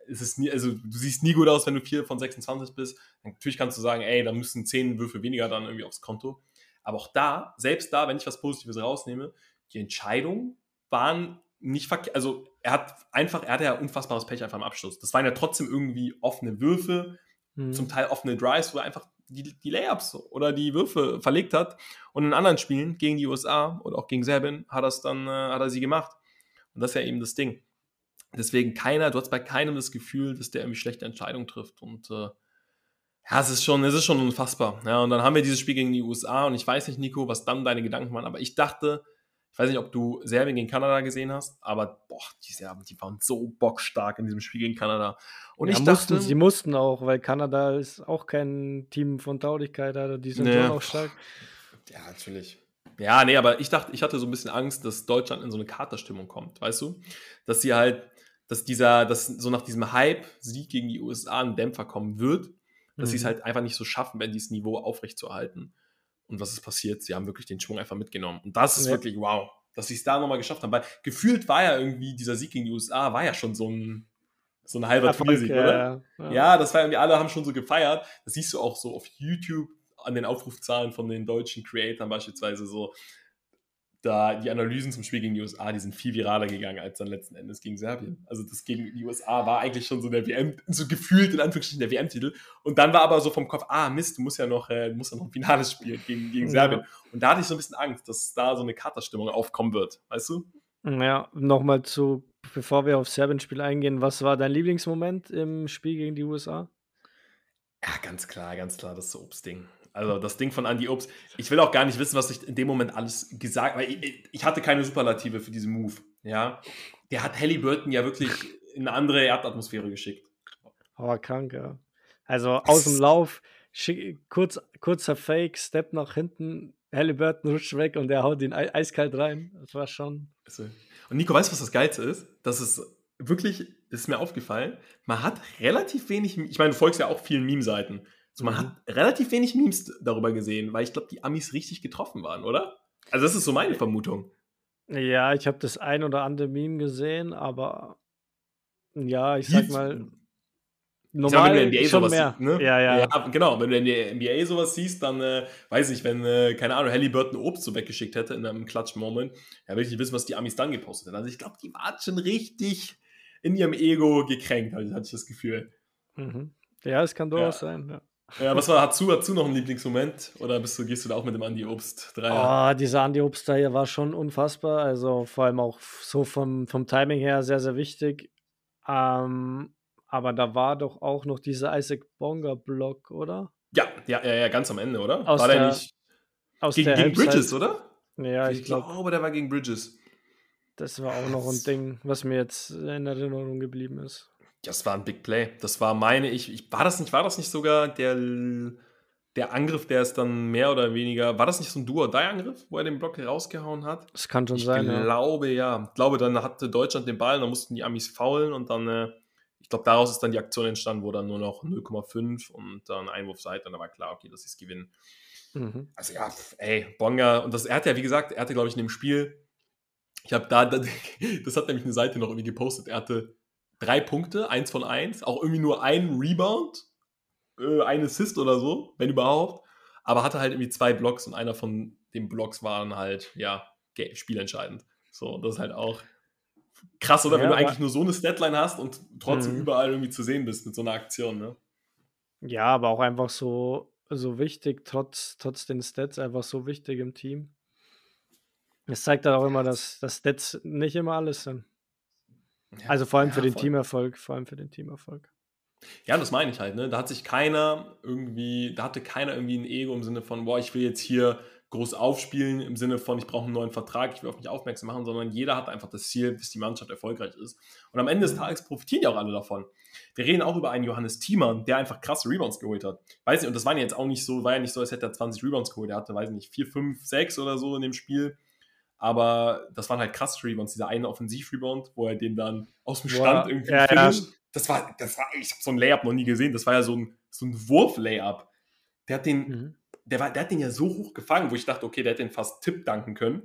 es ist nie, also du siehst nie gut aus, wenn du 4 von 26 bist. Natürlich kannst du sagen, ey, da müssen 10 Würfe weniger dann irgendwie aufs Konto. Aber auch da, selbst da, wenn ich was Positives rausnehme, die Entscheidungen waren nicht verkehrt, also er hat einfach, er hatte ja unfassbares Pech einfach am Abschluss. Das waren ja trotzdem irgendwie offene Würfe, mhm. zum Teil offene Drives, wo er einfach die, die Layups oder die Würfe verlegt hat. Und in anderen Spielen gegen die USA oder auch gegen Serbien hat er dann, äh, hat er sie gemacht. Und das ist ja eben das Ding. Deswegen keiner, du hast bei keinem das Gefühl, dass der irgendwie schlechte Entscheidungen trifft. Und äh, ja, es ist schon, es ist schon unfassbar. Ja, und dann haben wir dieses Spiel gegen die USA und ich weiß nicht, Nico, was dann deine Gedanken waren, aber ich dachte, ich weiß nicht, ob du Serbien gegen Kanada gesehen hast, aber boah, die Serben, die waren so bockstark in diesem Spiel gegen Kanada. Und ja, ich dachte, mussten, sie mussten auch, weil Kanada ist auch kein Team von Taulichkeit, also die sind nee. schon auch stark. Ja, natürlich. Ja, nee, aber ich dachte, ich hatte so ein bisschen Angst, dass Deutschland in so eine Katerstimmung kommt, weißt du? Dass sie halt, dass dieser, dass so nach diesem Hype-Sieg gegen die USA ein Dämpfer kommen wird, dass mhm. sie es halt einfach nicht so schaffen, wenn dieses Niveau aufrechtzuerhalten. Und was ist passiert? Sie haben wirklich den Schwung einfach mitgenommen. Und das ist ja. wirklich wow, dass sie es da nochmal geschafft haben. Weil gefühlt war ja irgendwie dieser Sieg gegen die USA, war ja schon so ein, so ein halber Turniersieg, ja, oder? Ja. ja, das war irgendwie, alle haben schon so gefeiert. Das siehst du auch so auf YouTube an den Aufrufzahlen von den deutschen Creatoren beispielsweise so da die Analysen zum Spiel gegen die USA, die sind viel viraler gegangen als dann letzten Endes gegen Serbien. Also das gegen die USA war eigentlich schon so der WM, so gefühlt in Anführungsstrichen der WM-Titel. Und dann war aber so vom Kopf, ah Mist, du musst ja noch, äh, musst ja noch ein Finales spielen gegen, gegen Serbien. Und da hatte ich so ein bisschen Angst, dass da so eine Katerstimmung aufkommen wird, weißt du? Ja, nochmal zu, bevor wir auf Serbien-Spiel eingehen, was war dein Lieblingsmoment im Spiel gegen die USA? Ja, ganz klar, ganz klar, das Obstding. Also das Ding von Andy Obst. Ich will auch gar nicht wissen, was ich in dem Moment alles gesagt habe. Ich, ich, hatte keine Superlative für diesen Move. Ja. Der hat Halliburton ja wirklich in eine andere Erdatmosphäre geschickt. Aber krank, ja. Also aus dem Lauf, kurz, kurzer Fake, Step nach hinten, Halliburton rutscht weg und er haut ihn eiskalt rein. Das war schon. Und Nico, weißt du, was das Geilste ist? Das ist wirklich, ist mir aufgefallen, man hat relativ wenig, ich meine, du folgst ja auch vielen Meme-Seiten. So, man mhm. hat relativ wenig Memes darüber gesehen, weil ich glaube, die Amis richtig getroffen waren, oder? Also, das ist so meine Vermutung. Ja, ich habe das ein oder andere Meme gesehen, aber ja, ich sag mal, normal sag, wenn du NBA sowas mehr. Siehst, ne? ja, ja. ja, genau. Wenn du in der NBA sowas siehst, dann äh, weiß ich, wenn, äh, keine Ahnung, Halliburton Obst so weggeschickt hätte in einem Klatsch-Moment, ja, will ich nicht wissen, was die Amis dann gepostet hätten. Also ich glaube, die waren schon richtig in ihrem Ego gekränkt, hatte ich das Gefühl. Mhm. Ja, es kann durchaus ja. sein, ja. Ja, was war, hast du, hast du noch einen Lieblingsmoment? Oder bist du, gehst du da auch mit dem Andi Obst Dreier? Oh, dieser Andi Obst Dreier war schon unfassbar. Also vor allem auch so vom, vom Timing her sehr, sehr wichtig. Ähm, aber da war doch auch noch dieser Isaac Bonga Block, oder? Ja, ja, ja, ja, ganz am Ende, oder? Aus war der, der nicht aus gegen, der gegen Bridges, oder? Ja, ich, ich glaube. glaube, der war gegen Bridges. Das war auch noch ein Ding, was mir jetzt in Erinnerung geblieben ist. Das war ein Big Play. Das war meine ich, ich war das nicht, war das nicht sogar der, der Angriff, der ist dann mehr oder weniger, war das nicht so ein Duo-Die-Angriff, wo er den Block rausgehauen hat? Das kann schon ich sein. Ich glaube, ja. ja. Ich glaube, dann hatte Deutschland den Ball, dann mussten die Amis faulen und dann, äh, ich glaube, daraus ist dann die Aktion entstanden, wo dann nur noch 0,5 und dann Einwurf seid und dann war klar, okay, das ist gewinnen. Mhm. Also ja, ey, Bonga, und das, er hat ja, wie gesagt, er hatte, glaube ich, in dem Spiel, ich habe da, das hat nämlich eine Seite noch irgendwie gepostet, er hatte drei Punkte, eins von eins, auch irgendwie nur ein Rebound, äh, ein Assist oder so, wenn überhaupt, aber hatte halt irgendwie zwei Blocks und einer von den Blocks waren halt, ja, spielentscheidend. So, das ist halt auch krass, oder? Ja, wenn du eigentlich nur so eine Statline hast und trotzdem mhm. überall irgendwie zu sehen bist mit so einer Aktion, ne? Ja, aber auch einfach so, so wichtig, trotz, trotz den Stats, einfach so wichtig im Team. Es zeigt halt auch immer, dass, dass Stats nicht immer alles sind. Ja, also vor allem ja, für den voll. Teamerfolg, vor allem für den Teamerfolg. Ja, das meine ich halt, ne? Da hat sich keiner irgendwie, da hatte keiner irgendwie ein Ego im Sinne von, boah, ich will jetzt hier groß aufspielen, im Sinne von, ich brauche einen neuen Vertrag, ich will auf mich aufmerksam machen, sondern jeder hat einfach das Ziel, dass die Mannschaft erfolgreich ist. Und am Ende des mhm. Tages profitieren ja auch alle davon. Wir reden auch über einen Johannes Thiemann, der einfach krasse Rebounds geholt hat. Weiß nicht, und das war ja jetzt auch nicht so, war ja nicht so, als hätte er 20 Rebounds geholt. Er hatte, weiß nicht, 4, 5, 6 oder so in dem Spiel. Aber das waren halt krasse Rebounds, dieser eine Offensiv-Rebound, wo er den dann aus dem Stand Boah, irgendwie ja. Ja. Das war, das war, ich habe so ein Layup noch nie gesehen. Das war ja so ein, so ein Wurf-Layup. Der hat den, mhm. der, war, der hat den ja so hoch gefangen, wo ich dachte, okay, der hätte den fast Tipp danken können.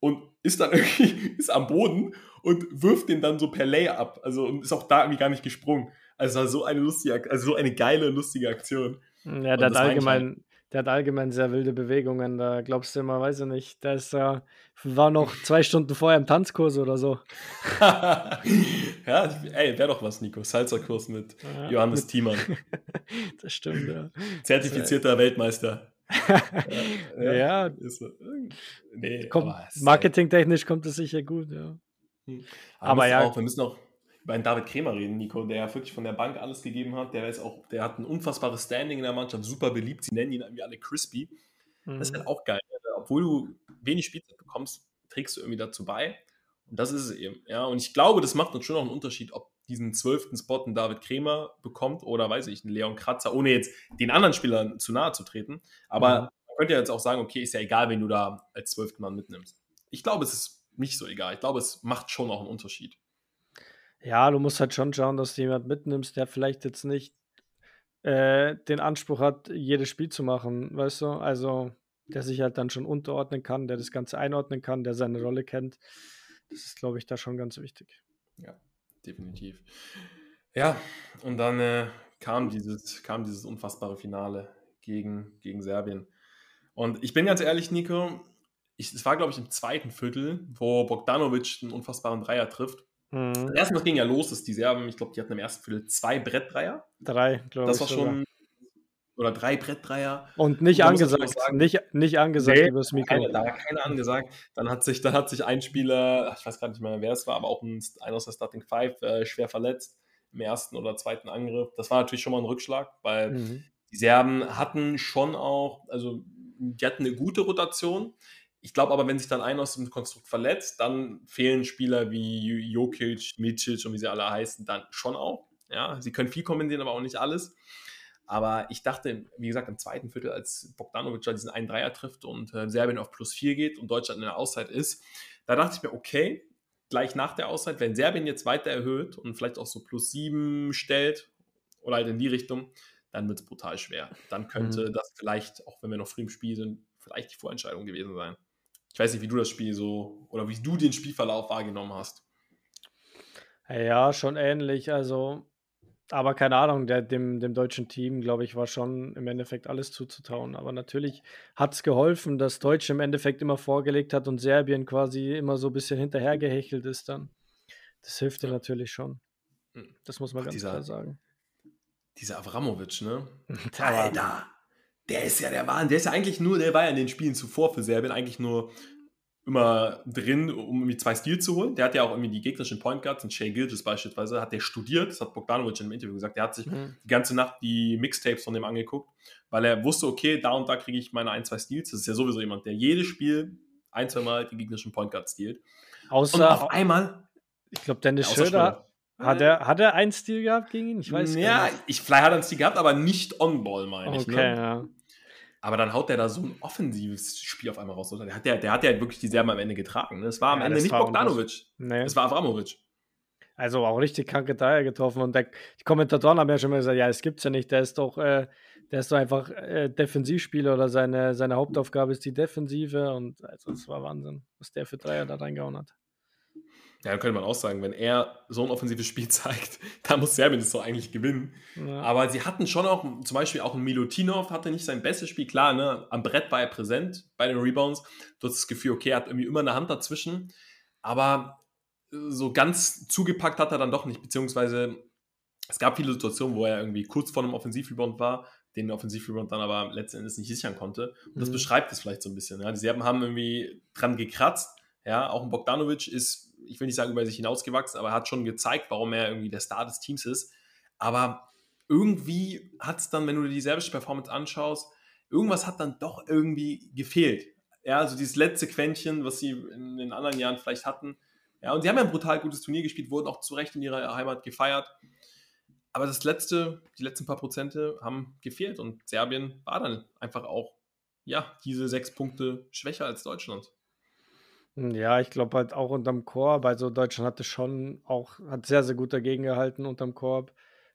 Und ist dann irgendwie, ist am Boden und wirft den dann so per Layup. Also und ist auch da irgendwie gar nicht gesprungen. Also so eine lustige, also so eine geile, lustige Aktion. Ja, der hat allgemein, der hat allgemein sehr wilde Bewegungen. Da glaubst du immer, weiß ich nicht, der ist, äh, war noch zwei Stunden vorher im Tanzkurs oder so. ja, ey, wäre doch was, Nico. Salzerkurs mit ja, Johannes mit Thiemann. das stimmt, ja. Zertifizierter Weltmeister. ja. ja. Ist, nee, kommt, marketingtechnisch kommt es sicher gut, ja. Hm. Aber, aber ja. Auch, wir müssen auch über einen David Kremer reden, Nico, der wirklich von der Bank alles gegeben hat. Der ist auch, der hat ein unfassbares Standing in der Mannschaft, super beliebt. Sie nennen ihn irgendwie alle Crispy. Mhm. Das ist halt auch geil. Obwohl du wenig Spielzeit bekommst, trägst du irgendwie dazu bei. Und das ist es eben. Ja, und ich glaube, das macht uns schon noch einen Unterschied, ob diesen zwölften Spot ein David Kremer bekommt oder weiß ich, ein Leon Kratzer, ohne jetzt den anderen Spielern zu nahe zu treten. Aber mhm. man könnte ja jetzt auch sagen, okay, ist ja egal, wenn du da als zwölften Mann mitnimmst. Ich glaube, es ist nicht so egal. Ich glaube, es macht schon auch einen Unterschied. Ja, du musst halt schon schauen, dass du jemand mitnimmst, der vielleicht jetzt nicht äh, den Anspruch hat, jedes Spiel zu machen, weißt du? Also, der sich halt dann schon unterordnen kann, der das Ganze einordnen kann, der seine Rolle kennt. Das ist, glaube ich, da schon ganz wichtig. Ja, definitiv. Ja, und dann äh, kam, dieses, kam dieses unfassbare Finale gegen, gegen Serbien. Und ich bin ganz ehrlich, Nico, es war, glaube ich, im zweiten Viertel, wo Bogdanovic einen unfassbaren Dreier trifft. Mhm. Erstmal ging ja los, dass die Serben, ich glaube, die hatten im ersten Viertel zwei Brettdreier. Drei, glaube ich. Das war schon. Oder drei Brettdreier. Und nicht und angesagt. Sagen, nicht, nicht angesagt nee, übers Mikro. Keine, da war keiner angesagt. Dann hat sich, dann hat sich ein Spieler, ich weiß gar nicht mehr, wer es war, aber auch ein, einer aus der Starting Five äh, schwer verletzt im ersten oder zweiten Angriff. Das war natürlich schon mal ein Rückschlag, weil mhm. die Serben hatten schon auch, also die hatten eine gute Rotation. Ich glaube aber, wenn sich dann einer aus dem Konstrukt verletzt, dann fehlen Spieler wie Jokic, Micic und wie sie alle heißen, dann schon auch. Ja, sie können viel kombinieren, aber auch nicht alles. Aber ich dachte, wie gesagt, im zweiten Viertel, als Bogdanovic diesen einen Dreier trifft und äh, Serbien auf plus vier geht und Deutschland in der Auszeit ist, da dachte ich mir, okay, gleich nach der Auszeit, wenn Serbien jetzt weiter erhöht und vielleicht auch so plus sieben stellt oder halt in die Richtung, dann wird es brutal schwer. Dann könnte mhm. das vielleicht, auch wenn wir noch früh im Spiel sind, vielleicht die Vorentscheidung gewesen sein. Ich weiß nicht, wie du das Spiel so oder wie du den Spielverlauf wahrgenommen hast. Ja, schon ähnlich. Also, aber keine Ahnung, der, dem, dem deutschen Team, glaube ich, war schon im Endeffekt alles zuzutauen. Aber natürlich hat es geholfen, dass Deutsch im Endeffekt immer vorgelegt hat und Serbien quasi immer so ein bisschen hinterhergehechelt ist dann. Das hilft dir natürlich schon. Hm. Das muss man Ach, ganz dieser, klar sagen. Dieser Avramovic, ne? Alter! Der ist ja der Wahnsinn. Der ist ja eigentlich nur, der war ja in den Spielen zuvor für Serbien eigentlich nur immer drin, um irgendwie zwei Stil zu holen. Der hat ja auch irgendwie die gegnerischen Point Guards, und Shay Gilgis beispielsweise, hat der studiert, das hat Bogdanovic in einem Interview gesagt, der hat sich mhm. die ganze Nacht die Mixtapes von dem angeguckt, weil er wusste, okay, da und da kriege ich meine ein, zwei Stils. Das ist ja sowieso jemand, der jedes Spiel ein, zwei Mal die gegnerischen Point Guards stiehlt. Außer, und auf einmal. Ich glaube, Dennis ja, Schröder. Hat er, hat er einen Stil gehabt gegen ihn? Ich weiß ja, nicht. ich, vielleicht hat er einen Stil gehabt, aber nicht on-ball, meine okay, ich. Ne? Ja. Aber dann haut der da so ein offensives Spiel auf einmal raus. Der hat ja, der hat ja wirklich die Serben am Ende getragen. Ne? Es war am ja, Ende nicht Bogdanovic. Nee. Es war Avramovic. Also auch richtig kranke Dreier getroffen. Und der, die Kommentatoren haben ja schon mal gesagt, ja, es gibt's ja nicht. Der ist doch, äh, der ist doch einfach äh, Defensivspieler oder seine, seine Hauptaufgabe ist die Defensive. Und also es war Wahnsinn, was der für Dreier da reingehauen hat. Ja, dann könnte man auch sagen, wenn er so ein offensives Spiel zeigt, dann muss Serbien das doch eigentlich gewinnen. Ja. Aber sie hatten schon auch, zum Beispiel auch ein Milutinov hatte nicht sein bestes Spiel, klar, ne? am Brett war er präsent bei den Rebounds. Du hast das Gefühl, okay, er hat irgendwie immer eine Hand dazwischen, aber so ganz zugepackt hat er dann doch nicht, beziehungsweise es gab viele Situationen, wo er irgendwie kurz vor einem Offensivrebound war, den Offensivrebound dann aber letzten Endes nicht sichern konnte. Und das mhm. beschreibt es vielleicht so ein bisschen. Ja? Die Serben haben irgendwie dran gekratzt, ja, auch ein Bogdanovic ist ich will nicht sagen, über sich hinausgewachsen, aber er hat schon gezeigt, warum er irgendwie der Star des Teams ist. Aber irgendwie hat es dann, wenn du dir die serbische Performance anschaust, irgendwas hat dann doch irgendwie gefehlt. Ja, also dieses letzte Quäntchen, was sie in den anderen Jahren vielleicht hatten. Ja, und sie haben ja ein brutal gutes Turnier gespielt, wurden auch zu Recht in ihrer Heimat gefeiert. Aber das letzte, die letzten paar Prozente haben gefehlt und Serbien war dann einfach auch, ja, diese sechs Punkte schwächer als Deutschland. Hm, ja, ich glaube halt auch unterm Korb. Also Deutschland hatte schon auch, hat sehr, sehr gut dagegen gehalten unterm Korb.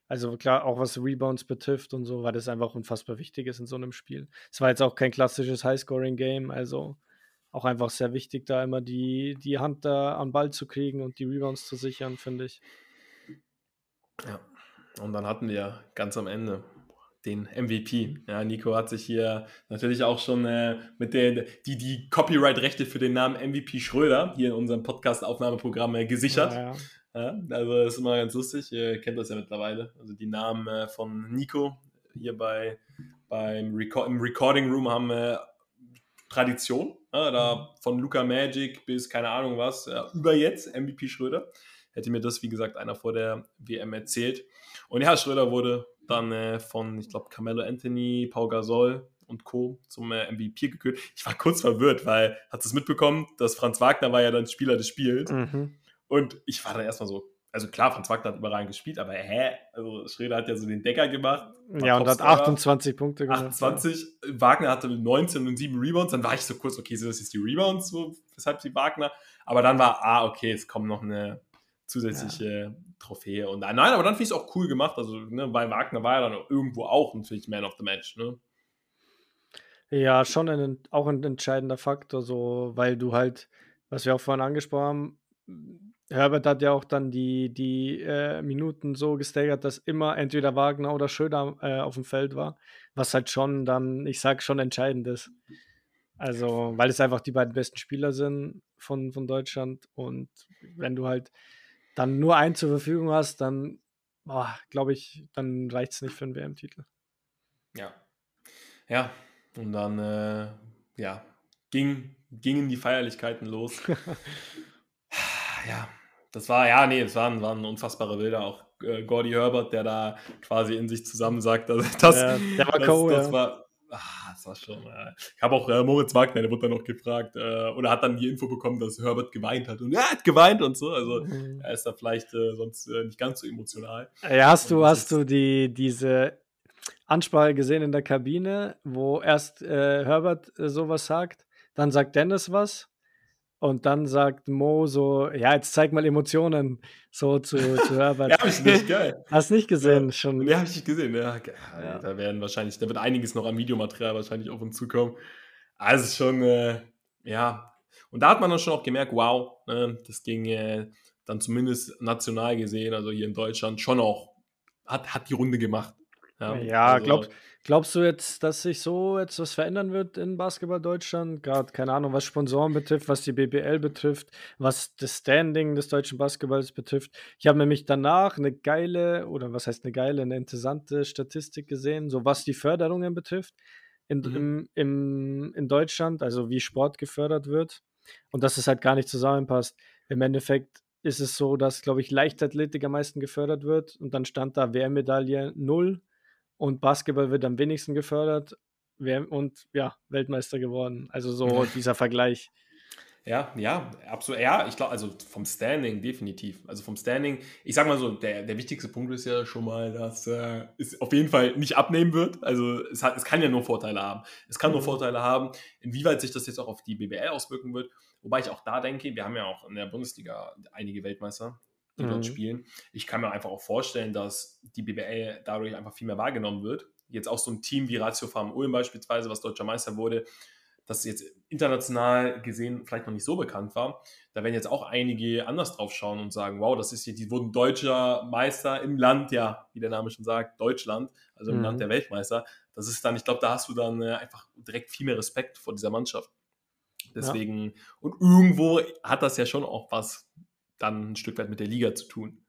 Also klar, auch was Rebounds betrifft und so, weil das einfach unfassbar wichtig ist in so einem Spiel. Es war jetzt auch kein klassisches High-Scoring-Game, also auch einfach sehr wichtig, da immer die, die Hand da am Ball zu kriegen und die Rebounds zu sichern, finde ich. Ja, und dann hatten wir ganz am Ende den MVP. Ja, Nico hat sich hier natürlich auch schon äh, mit der, die, die Copyright-Rechte für den Namen MVP Schröder hier in unserem Podcast-Aufnahmeprogramm äh, gesichert. Ja, ja. Ja, also das ist immer ganz lustig, ihr kennt das ja mittlerweile. Also die Namen äh, von Nico hier bei, beim Reco im Recording Room haben äh, Tradition. da mhm. von Luca Magic bis keine Ahnung was, über jetzt MVP Schröder. Hätte mir das, wie gesagt, einer vor der WM erzählt. Und ja, Schröder wurde dann äh, von, ich glaube, Carmelo Anthony, Paul Gasol und Co. zum äh, MVP gekürt. Ich war kurz verwirrt, weil, hat es mitbekommen, dass Franz Wagner war ja dann Spieler des Spiels. Mhm. Und ich war dann erstmal so, also klar, Franz Wagner hat überragend gespielt, aber hä? Also Schröder hat ja so den Decker gemacht. Ja, und hat 28 Punkte gemacht. 28. Ja. Wagner hatte 19 und 7 Rebounds. Dann war ich so kurz, okay, sind das jetzt die Rebounds, so, weshalb die Wagner? Aber dann war, ah, okay, es kommt noch eine zusätzliche. Trophäe. Und nein, aber dann finde ich es auch cool gemacht. Also, ne, bei Wagner war ja dann irgendwo auch natürlich Man of the Match, ne? Ja, schon ein, auch ein entscheidender Faktor, so, weil du halt, was wir auch vorhin angesprochen haben, Herbert hat ja auch dann die, die äh, Minuten so gestaggert, dass immer entweder Wagner oder Schröder äh, auf dem Feld war, was halt schon dann, ich sag schon entscheidend ist. Also, weil es einfach die beiden besten Spieler sind von, von Deutschland und wenn du halt dann nur einen zur Verfügung hast, dann glaube ich, dann reicht es nicht für einen WM-Titel. Ja. Ja, und dann äh, ja, ging, gingen die Feierlichkeiten los. ja, das war, ja, nee, es waren, waren unfassbare Bilder. Auch äh, Gordy Herbert, der da quasi in sich zusammen sagt, dass das, ja, der war das, cool, das ja. war Ah, das war schon. Äh, ich habe auch äh, Moritz Wagner, der wurde dann noch gefragt, äh, oder hat dann die Info bekommen, dass Herbert geweint hat. Und er hat geweint und so. Also mhm. er ist da vielleicht äh, sonst äh, nicht ganz so emotional. Ja, hast du, hast du die, diese Ansprache gesehen in der Kabine, wo erst äh, Herbert sowas sagt, dann sagt Dennis was und dann sagt Mo so, ja, jetzt zeig mal Emotionen so zu, zu Herbert. ja, hab ich nicht, geil. Hast nicht gesehen ja. schon? Ja, hab ich nicht gesehen, ja. ja. Da werden wahrscheinlich, da wird einiges noch an Videomaterial wahrscheinlich auf uns zukommen. Also schon, äh, ja. Und da hat man dann schon auch gemerkt, wow, ne, das ging äh, dann zumindest national gesehen, also hier in Deutschland, schon auch, hat, hat die Runde gemacht. Ja, ja also, glaub, glaubst du jetzt, dass sich so jetzt was verändern wird in Basketball Deutschland? Gerade, keine Ahnung, was Sponsoren betrifft, was die BBL betrifft, was das Standing des deutschen Basketballs betrifft. Ich habe nämlich danach eine geile, oder was heißt eine geile, eine interessante Statistik gesehen, so was die Förderungen betrifft in, mhm. im, im, in Deutschland, also wie Sport gefördert wird. Und dass es halt gar nicht zusammenpasst. Im Endeffekt ist es so, dass, glaube ich, Leichtathletik am meisten gefördert wird und dann stand da WM-Medaille 0 und Basketball wird am wenigsten gefördert und ja, Weltmeister geworden. Also so dieser Vergleich. Ja, ja, absolut. Ja, ich glaube, also vom Standing definitiv. Also vom Standing, ich sag mal so, der, der wichtigste Punkt ist ja schon mal, dass äh, es auf jeden Fall nicht abnehmen wird. Also es, hat, es kann ja nur Vorteile haben. Es kann nur mhm. Vorteile haben. Inwieweit sich das jetzt auch auf die BBL auswirken wird. Wobei ich auch da denke, wir haben ja auch in der Bundesliga einige Weltmeister, die mhm. dort spielen. Ich kann mir einfach auch vorstellen, dass die BBL dadurch einfach viel mehr wahrgenommen wird. Jetzt auch so ein Team wie Ratio Farm Ulm beispielsweise, was deutscher Meister wurde, das jetzt international gesehen vielleicht noch nicht so bekannt war, da werden jetzt auch einige anders drauf schauen und sagen, wow, das ist hier, die wurden deutscher Meister im Land, ja, wie der Name schon sagt, Deutschland, also im mhm. Land der Weltmeister. Das ist dann, ich glaube, da hast du dann äh, einfach direkt viel mehr Respekt vor dieser Mannschaft. Deswegen, ja. und irgendwo hat das ja schon auch was dann ein Stück weit mit der Liga zu tun.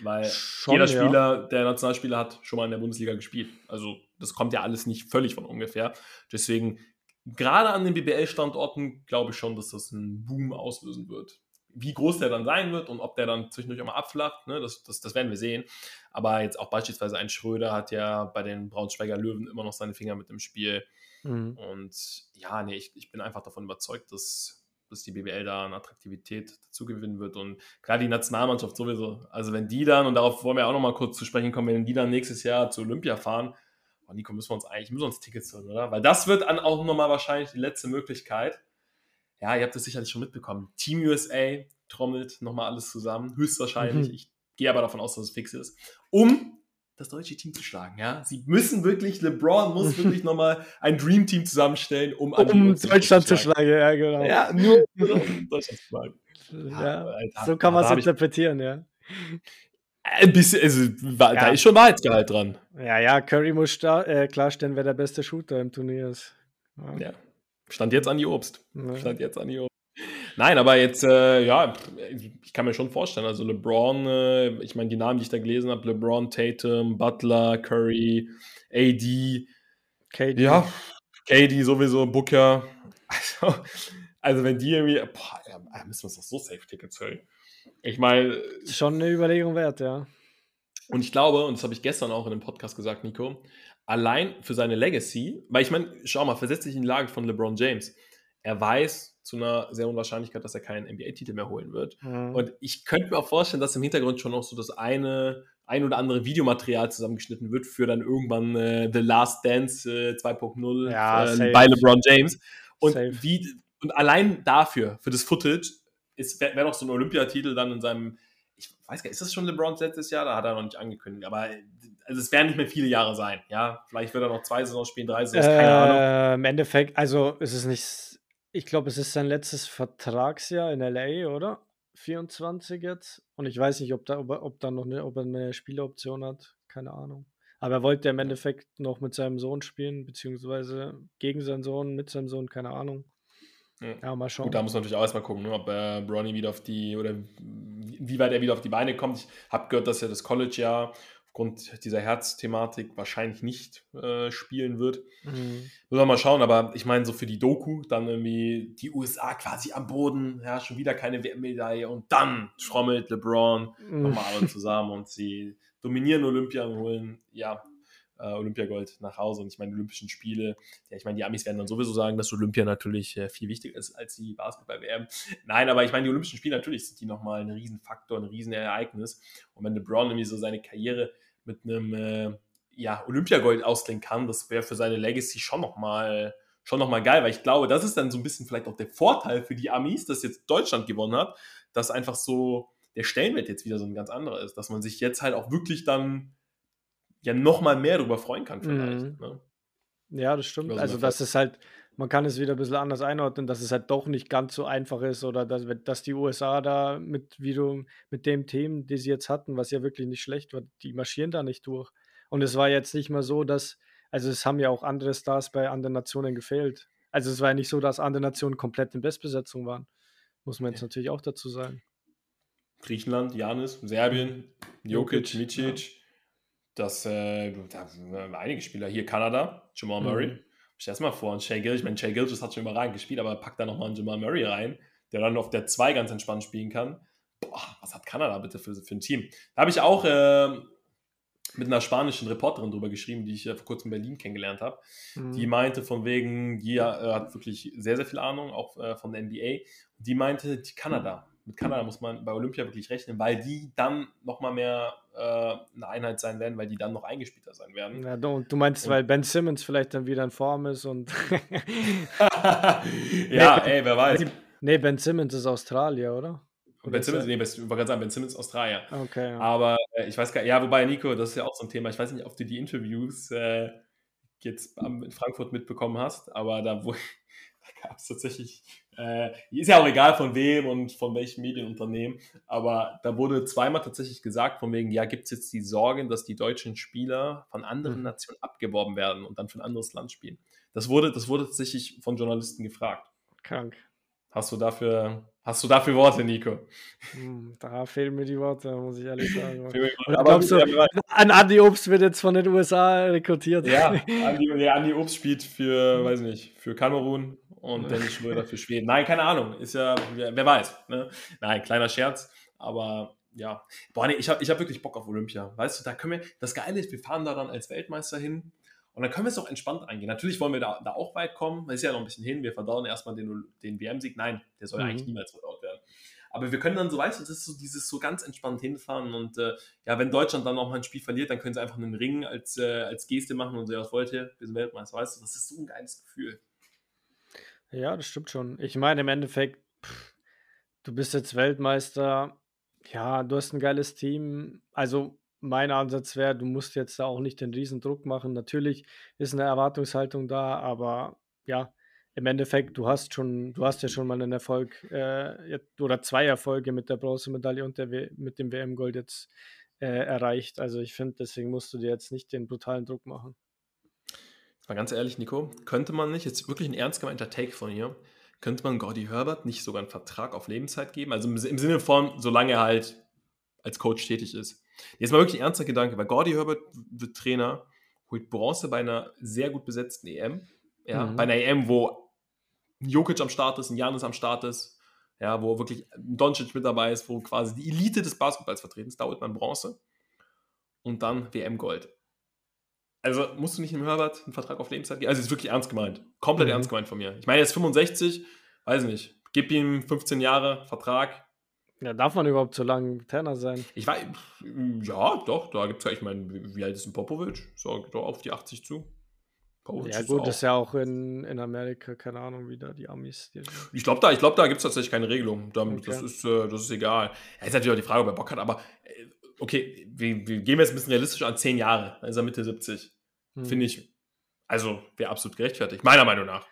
Weil schon, jeder Spieler, ja. der Nationalspieler hat, schon mal in der Bundesliga gespielt. Also das kommt ja alles nicht völlig von ungefähr. Deswegen gerade an den BBL-Standorten glaube ich schon, dass das einen Boom auslösen wird. Wie groß der dann sein wird und ob der dann zwischendurch auch mal abflacht, ne, das, das, das werden wir sehen. Aber jetzt auch beispielsweise ein Schröder hat ja bei den Braunschweiger Löwen immer noch seine Finger mit im Spiel. Mhm. Und ja, nee, ich, ich bin einfach davon überzeugt, dass, dass die BBL da an Attraktivität dazu gewinnen wird. Und gerade die Nationalmannschaft sowieso. Also wenn die dann, und darauf wollen wir auch noch mal kurz zu sprechen kommen, wenn die dann nächstes Jahr zu Olympia fahren, oh Nico, müssen wir uns eigentlich, müssen wir uns Tickets holen, oder? Weil das wird dann auch nochmal wahrscheinlich die letzte Möglichkeit. Ja, ihr habt das sicherlich schon mitbekommen. Team USA trommelt nochmal alles zusammen, höchstwahrscheinlich. Mhm. Ich gehe aber davon aus, dass es fix ist. Um das deutsche Team zu schlagen, ja. Sie müssen wirklich, LeBron muss wirklich nochmal ein Dream Team zusammenstellen, um, um Deutschland zu schlagen. Ja, genau. Ja, nur, um Deutschland zu schlagen. Ja, ja, so kann man es interpretieren, ja. Ein bisschen, also, ja. da ist schon Wahrheitsgehalt dran. Ja, ja, Curry muss äh, klarstellen, wer der beste Shooter im Turnier ist. Ja. Stand jetzt an die Obst. Stand jetzt an die Obst. Nein, aber jetzt, äh, ja, ich kann mir schon vorstellen, also LeBron, äh, ich meine, die Namen, die ich da gelesen habe, LeBron, Tatum, Butler, Curry, AD, KD. Ja, KD sowieso, Booker. Also, also wenn die irgendwie, boah, ja, müssen wir uns doch so Safe-Tickets holen. Ich meine. Schon eine Überlegung wert, ja. Und ich glaube, und das habe ich gestern auch in einem Podcast gesagt, Nico, allein für seine Legacy, weil ich meine, schau mal, versetze dich in die Lage von LeBron James. Er weiß zu einer sehr hohen Wahrscheinlichkeit, dass er keinen NBA-Titel mehr holen wird. Mhm. Und ich könnte mir auch vorstellen, dass im Hintergrund schon noch so das eine, ein oder andere Videomaterial zusammengeschnitten wird für dann irgendwann äh, The Last Dance äh, 2.0 ja, äh, bei LeBron James. Und, wie, und allein dafür, für das Footage, wäre wär noch so ein Olympiatitel dann in seinem, ich weiß gar nicht, ist das schon LeBrons letztes Jahr? Da hat er noch nicht angekündigt, aber also es werden nicht mehr viele Jahre sein, ja. Vielleicht wird er noch zwei Saisons spielen, drei Saisons, keine äh, Ahnung. Im Endeffekt, also ist es nicht, ich glaube, es ist sein letztes Vertragsjahr in LA, oder? 24 jetzt. Und ich weiß nicht, ob da, ob, ob da noch eine, ob er eine Spieleroption hat. Keine Ahnung. Aber er wollte im Endeffekt noch mit seinem Sohn spielen, beziehungsweise gegen seinen Sohn, mit seinem Sohn, keine Ahnung. Ja, mal schauen. Gut, da muss man natürlich auch erstmal gucken, ne, ob äh, Bronny wieder auf die, oder wie weit er wieder auf die Beine kommt. Ich habe gehört, dass er das College ja aufgrund dieser Herzthematik wahrscheinlich nicht äh, spielen wird. Mhm. Muss man mal schauen, aber ich meine, so für die Doku, dann irgendwie die USA quasi am Boden, ja, schon wieder keine WM-Medaille und dann schrommelt LeBron mhm. nochmal alle zusammen und sie dominieren Olympia und holen, ja, äh, Olympiagold nach Hause. Und ich meine, Olympischen Spiele, ja, ich meine, die Amis werden dann sowieso sagen, dass Olympia natürlich äh, viel wichtiger ist als die Basketball-WM. Nein, aber ich meine, die Olympischen Spiele, natürlich sind die nochmal ein Riesenfaktor, ein Riesenereignis. Und wenn LeBron irgendwie so seine Karriere mit einem äh, ja, Olympiagold ausklingen kann, das wäre für seine Legacy schon nochmal schon noch mal geil, weil ich glaube, das ist dann so ein bisschen vielleicht auch der Vorteil für die Amis, dass jetzt Deutschland gewonnen hat, dass einfach so der Stellenwert jetzt wieder so ein ganz anderer ist, dass man sich jetzt halt auch wirklich dann ja noch mal mehr darüber freuen kann vielleicht. Mhm. Ne? Ja, das stimmt. Also, das ist halt, man kann es wieder ein bisschen anders einordnen, dass es halt doch nicht ganz so einfach ist oder dass, dass die USA da mit, wie du, mit dem Team, die sie jetzt hatten, was ja wirklich nicht schlecht war, die marschieren da nicht durch. Und es war jetzt nicht mal so, dass, also es haben ja auch andere Stars bei anderen Nationen gefehlt. Also es war ja nicht so, dass andere Nationen komplett in Bestbesetzung waren. Muss man jetzt ja. natürlich auch dazu sagen. Griechenland, Janis, Serbien, Jokic, Micic, dass äh, da einige Spieler hier, Kanada, Jamal Murray. Mhm. Stell dir mal vor, und Shay Gilgis, ich meine, Shay Gilgis hat schon überragend gespielt, aber packt da nochmal einen Jamal Murray rein, der dann auf der 2 ganz entspannt spielen kann. Boah, was hat Kanada bitte für, für ein Team? Da habe ich auch äh, mit einer spanischen Reporterin drüber geschrieben, die ich ja vor kurzem in Berlin kennengelernt habe. Mhm. Die meinte von wegen, die äh, hat wirklich sehr, sehr viel Ahnung, auch äh, von der NBA. Die meinte, die Kanada. Mit Kanada muss man bei Olympia wirklich rechnen, weil die dann nochmal mehr äh, eine Einheit sein werden, weil die dann noch eingespielter sein werden. Ja, du, du meinst, und, weil Ben Simmons vielleicht dann wieder in Form ist und. ja, ey, wer weiß. Nee, Ben Simmons ist Australier, oder? Ben Simmons, nee, ich wollte gerade sagen, Ben Simmons Australier. Okay. Ja. Aber äh, ich weiß gar nicht, ja, wobei, Nico, das ist ja auch so ein Thema. Ich weiß nicht, ob du die Interviews äh, jetzt in Frankfurt mitbekommen hast, aber da, da gab es tatsächlich, äh, ist ja auch egal von wem und von welchem Medienunternehmen, aber da wurde zweimal tatsächlich gesagt, von wegen, ja, gibt es jetzt die Sorge, dass die deutschen Spieler von anderen mhm. Nationen abgeworben werden und dann für ein anderes Land spielen. Das wurde, das wurde tatsächlich von Journalisten gefragt. Krank. Hast du dafür, hast du dafür Worte, Nico? Hm, da fehlen mir die Worte, muss ich ehrlich sagen. Aber glaubst du, an Andi Obst wird jetzt von den USA rekrutiert? Ja, Andi, Andi Obst spielt für, weiß nicht, für Kamerun und Dennis Schröder für Schweden. Nein, keine Ahnung. Ist ja, wer, wer weiß. Ne? Nein, kleiner Scherz. Aber ja, boah, nee, ich habe ich hab wirklich Bock auf Olympia. Weißt du, da können wir, das Geile ist, wir fahren da dann als Weltmeister hin und dann können wir es auch entspannt eingehen. Natürlich wollen wir da, da auch weit kommen. Es ist ja noch ein bisschen hin. Wir verdauern erstmal den, den WM-Sieg. Nein, der soll mhm. eigentlich niemals verdaut werden. Aber wir können dann so, weißt du, das ist so dieses so ganz entspannt hinfahren. Und äh, ja, wenn Deutschland dann auch mal ein Spiel verliert, dann können sie einfach einen Ring als, äh, als Geste machen und so, ja, was wollt ihr? Wir sind Weltmeister, weißt du? Das ist so ein geiles Gefühl. Ja, das stimmt schon. Ich meine, im Endeffekt, pff, du bist jetzt Weltmeister. Ja, du hast ein geiles Team. Also, mein Ansatz wäre, du musst jetzt da auch nicht den Riesendruck machen. Natürlich ist eine Erwartungshaltung da, aber ja, im Endeffekt, du hast schon, du hast ja schon mal einen Erfolg äh, oder zwei Erfolge mit der Bronzemedaille und der mit dem WM-Gold jetzt äh, erreicht. Also ich finde, deswegen musst du dir jetzt nicht den brutalen Druck machen. Mal ganz ehrlich, Nico, könnte man nicht, jetzt wirklich ein ernst gemeinter Take von hier, könnte man Gordy Herbert nicht sogar einen Vertrag auf Lebenszeit geben? Also im, im Sinne von, solange er halt als Coach tätig ist. Jetzt mal wirklich ein ernster Gedanke, weil Gordy Herbert wird Trainer, holt Bronze bei einer sehr gut besetzten EM. Ja, mhm. Bei einer EM, wo Jokic am Start ist, ein Janis am Start ist, ja, wo wirklich Doncic mit dabei ist, wo quasi die Elite des Basketballs vertreten ist, da holt man Bronze. Und dann WM-Gold. Also musst du nicht im Herbert einen Vertrag auf Lebenszeit geben? Also, ist wirklich ernst gemeint. Komplett mhm. ernst gemeint von mir. Ich meine, er ist 65, weiß nicht. Gib ihm 15 Jahre Vertrag, ja, darf man überhaupt so lange Trainer sein? Ich weiß, ja, doch, da gibt es ja, ich meine, wie alt ist ein Popovic? So, doch auf die 80 zu. Popovic ja, gut, das ist ja auch in, in Amerika, keine Ahnung, wie da die Amis. Die ich glaube, da, glaub, da gibt es tatsächlich keine Regelung. Da, okay. das, ist, äh, das ist egal. Ja, ist natürlich auch die Frage, ob er Bock hat, aber äh, okay, wir, wir gehen jetzt ein bisschen realistisch an 10 Jahre, dann ist er Mitte 70. Hm. Finde ich, also wäre absolut gerechtfertigt, meiner Meinung nach.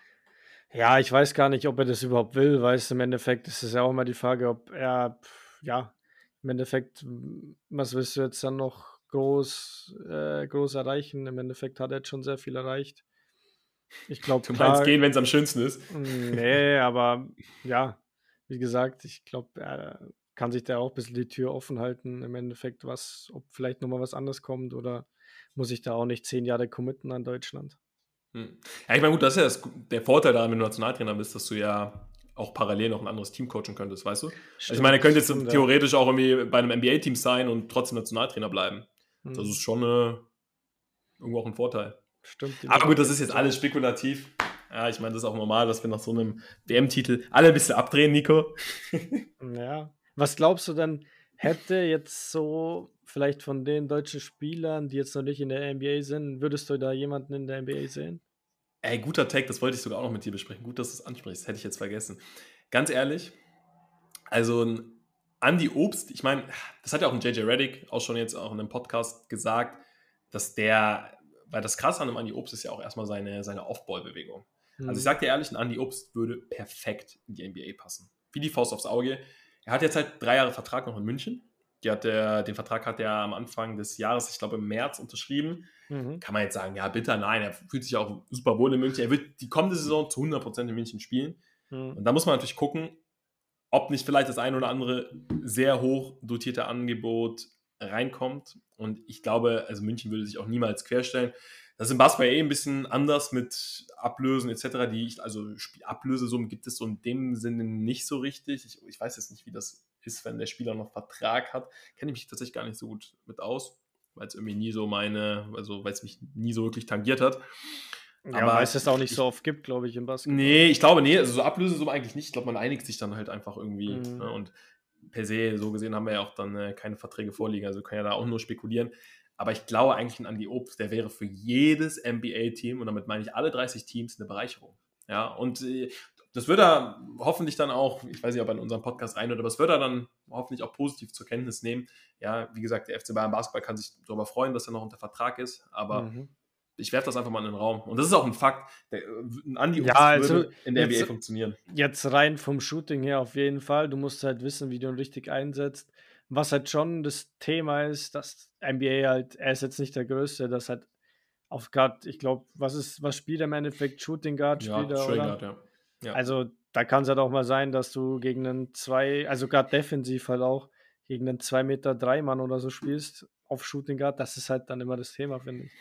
Ja, ich weiß gar nicht, ob er das überhaupt will, weil es im Endeffekt ist es ja auch immer die Frage, ob er, ja, im Endeffekt, was willst du jetzt dann noch groß, äh, groß erreichen? Im Endeffekt hat er jetzt schon sehr viel erreicht. Ich glaube, du meinst gehen, wenn es am schönsten ist. Nee, aber ja, wie gesagt, ich glaube, er kann sich da auch ein bisschen die Tür offen halten. Im Endeffekt, was, ob vielleicht nochmal was anderes kommt oder muss ich da auch nicht zehn Jahre committen an Deutschland. Hm. Ja, ich meine, gut, das ist ja das, der Vorteil daran, wenn du Nationaltrainer bist, dass du ja auch parallel noch ein anderes Team coachen könntest, weißt du? Stimmt, also ich meine, er könnte jetzt stimmt, theoretisch auch irgendwie bei einem NBA-Team sein und trotzdem Nationaltrainer bleiben. Hm. Das ist schon äh, irgendwo auch ein Vorteil. Stimmt. Aber gut, das ist jetzt alles spekulativ. Ja, ich meine, das ist auch normal, dass wir nach so einem WM-Titel alle ein bisschen abdrehen, Nico. ja. Was glaubst du denn, hätte jetzt so vielleicht von den deutschen Spielern, die jetzt noch nicht in der NBA sind, würdest du da jemanden in der NBA sehen? Ey, guter Tag, das wollte ich sogar auch noch mit dir besprechen. Gut, dass du es ansprichst, hätte ich jetzt vergessen. Ganz ehrlich, also ein Andy Obst, ich meine, das hat ja auch ein JJ Reddick auch schon jetzt auch in einem Podcast gesagt, dass der, weil das krass an einem Andy Obst ist ja auch erstmal seine, seine Off-Ball-Bewegung. Mhm. Also ich sag dir ehrlich, ein Andy Obst würde perfekt in die NBA passen. Wie die Faust aufs Auge. Er hat jetzt halt drei Jahre Vertrag noch in München. Die hat der, den Vertrag hat er am Anfang des Jahres, ich glaube im März, unterschrieben. Mhm. Kann man jetzt sagen, ja, bitte, nein, er fühlt sich auch super wohl in München. Er wird die kommende Saison zu 100% in München spielen. Mhm. Und da muss man natürlich gucken, ob nicht vielleicht das ein oder andere sehr hoch dotierte Angebot reinkommt. Und ich glaube, also München würde sich auch niemals querstellen. Das ist im Basketball eh ein bisschen anders mit Ablösen etc. Die ich, also Ablösesummen gibt es so in dem Sinne nicht so richtig. Ich, ich weiß jetzt nicht, wie das ist, wenn der Spieler noch Vertrag hat. Kenne ich mich tatsächlich gar nicht so gut mit aus. weil es irgendwie nie so meine, also weil es mich nie so wirklich tangiert hat. Ja, aber weil es das auch nicht so oft gibt, glaube ich, im Basketball. Nee, ich glaube, nee, also so Ablösesummen eigentlich nicht. Ich glaube, man einigt sich dann halt einfach irgendwie. Mhm. Ne? Und per se, so gesehen, haben wir ja auch dann äh, keine Verträge vorliegen. Also können ja da auch nur spekulieren. Aber ich glaube eigentlich an die Obst, der wäre für jedes NBA-Team, und damit meine ich alle 30 Teams, eine Bereicherung. Ja, und äh, das wird er hoffentlich dann auch, ich weiß nicht, ob er in unserem Podcast rein oder was wird er dann hoffentlich auch positiv zur Kenntnis nehmen. Ja, wie gesagt, der FC Bayern Basketball kann sich darüber freuen, dass er noch unter Vertrag ist, aber mhm. ich werfe das einfach mal in den Raum. Und das ist auch ein Fakt. Der, ein Andi ja, also würde in der NBA funktionieren. Jetzt rein vom Shooting her auf jeden Fall. Du musst halt wissen, wie du ihn richtig einsetzt. Was halt schon das Thema ist, dass NBA halt, er ist jetzt nicht der Größte, das halt auf Guard, ich glaube, was ist, was spielt er im Endeffekt? Shooting Guard spielt ja, er, oder? Guard, ja. ja. Also da kann es halt auch mal sein, dass du gegen einen zwei, also gerade defensiv halt auch, gegen einen 2 Meter 3 Mann oder so spielst auf Shooting Guard, das ist halt dann immer das Thema, finde ich.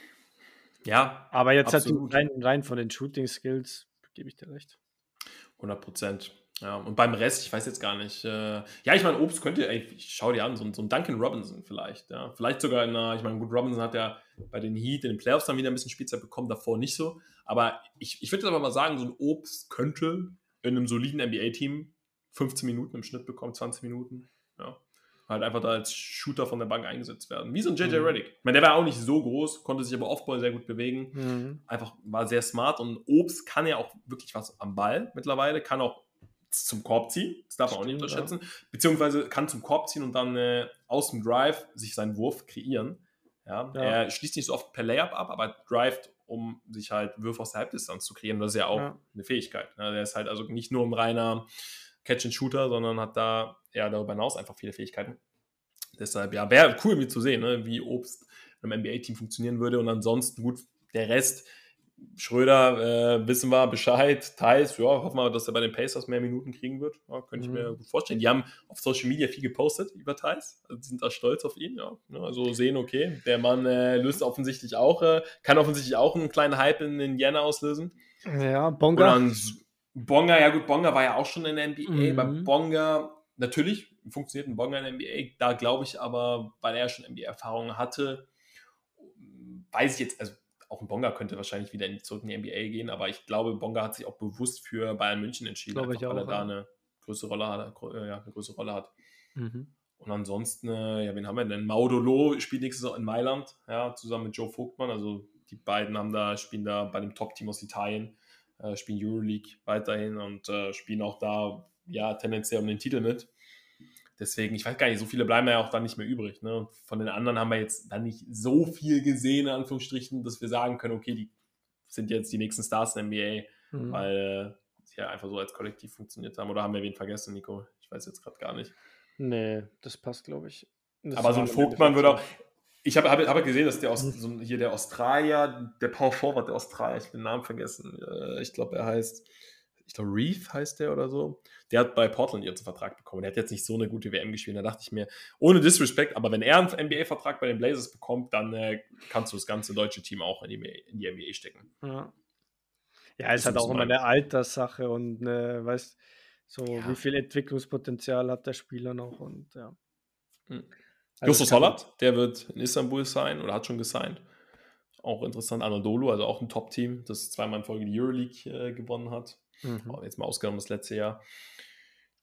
Ja. Aber jetzt absolut. halt rein, rein von den Shooting Skills, gebe ich dir recht. 100 Prozent. Ja, und beim Rest, ich weiß jetzt gar nicht. Äh, ja, ich meine, Obst könnte, ey, ich schau dir an, so, so ein Duncan Robinson vielleicht. Ja. Vielleicht sogar in einer, ich meine, gut, Robinson hat ja bei den Heat in den Playoffs dann wieder ein bisschen Spielzeit bekommen, davor nicht so. Aber ich, ich würde jetzt aber mal sagen, so ein Obst könnte in einem soliden NBA-Team 15 Minuten im Schnitt bekommen, 20 Minuten. Ja. Halt einfach da als Shooter von der Bank eingesetzt werden. Wie so ein JJ mhm. Reddick. Ich meine, der war auch nicht so groß, konnte sich aber Offball sehr gut bewegen. Mhm. Einfach war sehr smart und Obst kann ja auch wirklich was am Ball mittlerweile, kann auch zum Korb ziehen, das darf man auch nicht unterschätzen, ja. beziehungsweise kann zum Korb ziehen und dann äh, aus dem Drive sich seinen Wurf kreieren. Ja, ja. Er schließt nicht so oft per Layup ab, aber drivet, um sich halt Würfe aus der Halbdistanz zu kreieren. Das ist ja auch ja. eine Fähigkeit. Ne? Der ist halt also nicht nur ein reiner Catch-and-Shooter, sondern hat da ja darüber hinaus einfach viele Fähigkeiten. Deshalb, ja, wäre cool mir zu sehen, ne? wie Obst im NBA-Team funktionieren würde. Und ansonsten, gut, der Rest, Schröder, äh, wissen wir Bescheid. Thais, ja, hoffen wir, dass er bei den Pacers mehr Minuten kriegen wird. Ja, könnte ich mhm. mir gut vorstellen. Die haben auf Social Media viel gepostet über Thais. Also sind da stolz auf ihn. Ja. Also sehen, okay, der Mann äh, löst offensichtlich auch, äh, kann offensichtlich auch einen kleinen Hype in Indiana auslösen. Ja, Bonga. Bonga, ja gut, Bonga war ja auch schon in der NBA. Mhm. Bei Bonga, natürlich funktioniert ein Bonga in der NBA. Da glaube ich aber, weil er schon NBA-Erfahrung hatte, weiß ich jetzt, also auch ein Bonga könnte wahrscheinlich wieder in, zurück in die NBA gehen, aber ich glaube, Bonga hat sich auch bewusst für Bayern München entschieden, einfach, weil er ja. da eine größere Rolle hat. Äh, ja, eine größere Rolle hat. Mhm. Und ansonsten, äh, ja, wen haben wir denn? Maudolo spielt nächstes Jahr in Mailand, ja, zusammen mit Joe Vogtmann. Also die beiden haben da, spielen da bei dem Top-Team aus Italien, äh, spielen Euroleague weiterhin und äh, spielen auch da, ja, tendenziell um den Titel mit. Deswegen, ich weiß gar nicht, so viele bleiben ja auch dann nicht mehr übrig. Ne? Von den anderen haben wir jetzt dann nicht so viel gesehen, in Anführungsstrichen, dass wir sagen können, okay, die sind jetzt die nächsten Stars in der NBA, mhm. weil sie ja einfach so als Kollektiv funktioniert haben. Oder haben wir wen vergessen, Nico? Ich weiß jetzt gerade gar nicht. Nee, das passt, glaube ich. Das Aber so ein Vogtmann würde auch. Ich habe hab, hab gesehen, dass der aus, mhm. so hier der Australier, der Power Forward der Australier, ich habe den Namen vergessen. Äh, ich glaube, er heißt ich glaube, Reef heißt der oder so, der hat bei Portland jetzt einen Vertrag bekommen. Der hat jetzt nicht so eine gute WM gespielt. Da dachte ich mir, ohne Disrespect, aber wenn er einen NBA-Vertrag bei den Blazers bekommt, dann äh, kannst du das ganze deutsche Team auch in die, in die NBA stecken. Ja, ja es hat auch immer eine Alterssache und eine, weißt so, ja. wie viel Entwicklungspotenzial hat der Spieler noch und ja. Hm. Also Justus Holland, der wird in Istanbul sein oder hat schon gesigned. Auch interessant. Anadolu, also auch ein Top-Team, das zweimal in Folge die Euroleague äh, gewonnen hat. Mhm. Jetzt mal ausgenommen das letzte Jahr.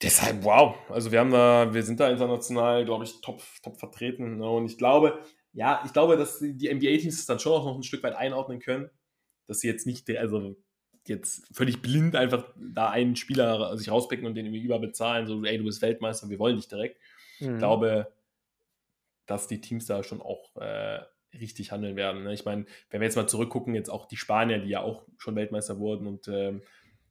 Deshalb, wow. Also wir haben da, wir sind da international, glaube ich, top, top vertreten. Ne? Und ich glaube, ja, ich glaube, dass die NBA-Teams es dann schon auch noch ein Stück weit einordnen können, dass sie jetzt nicht, also jetzt völlig blind einfach da einen Spieler sich rauspicken und den irgendwie überbezahlen, so, ey, du bist Weltmeister, wir wollen dich direkt. Mhm. Ich glaube, dass die Teams da schon auch äh, richtig handeln werden. Ne? Ich meine, wenn wir jetzt mal zurückgucken, jetzt auch die Spanier, die ja auch schon Weltmeister wurden und ähm,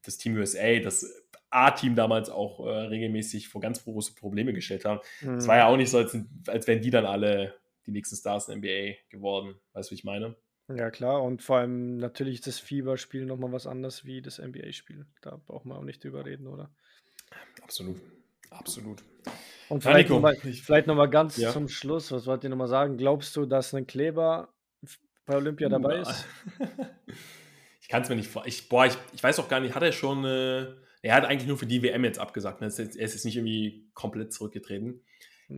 das Team USA, das A-Team damals auch äh, regelmäßig vor ganz große Probleme gestellt haben. Es mhm. war ja auch nicht so, als, als wären die dann alle die nächsten Stars in der NBA geworden. Weißt du, wie ich meine? Ja, klar. Und vor allem natürlich das Fieberspiel nochmal was anderes wie das NBA-Spiel. Da braucht man auch nicht drüber reden, oder? Absolut. Absolut. Und vielleicht nochmal noch ganz ja. zum Schluss, was wollt ihr nochmal sagen? Glaubst du, dass ein Kleber bei Olympia dabei ist? ich kann es mir nicht vor. Ich, boah, ich, ich weiß auch gar nicht, hat er schon. Äh, er hat eigentlich nur für die WM jetzt abgesagt. Ne? Er ist jetzt nicht irgendwie komplett zurückgetreten.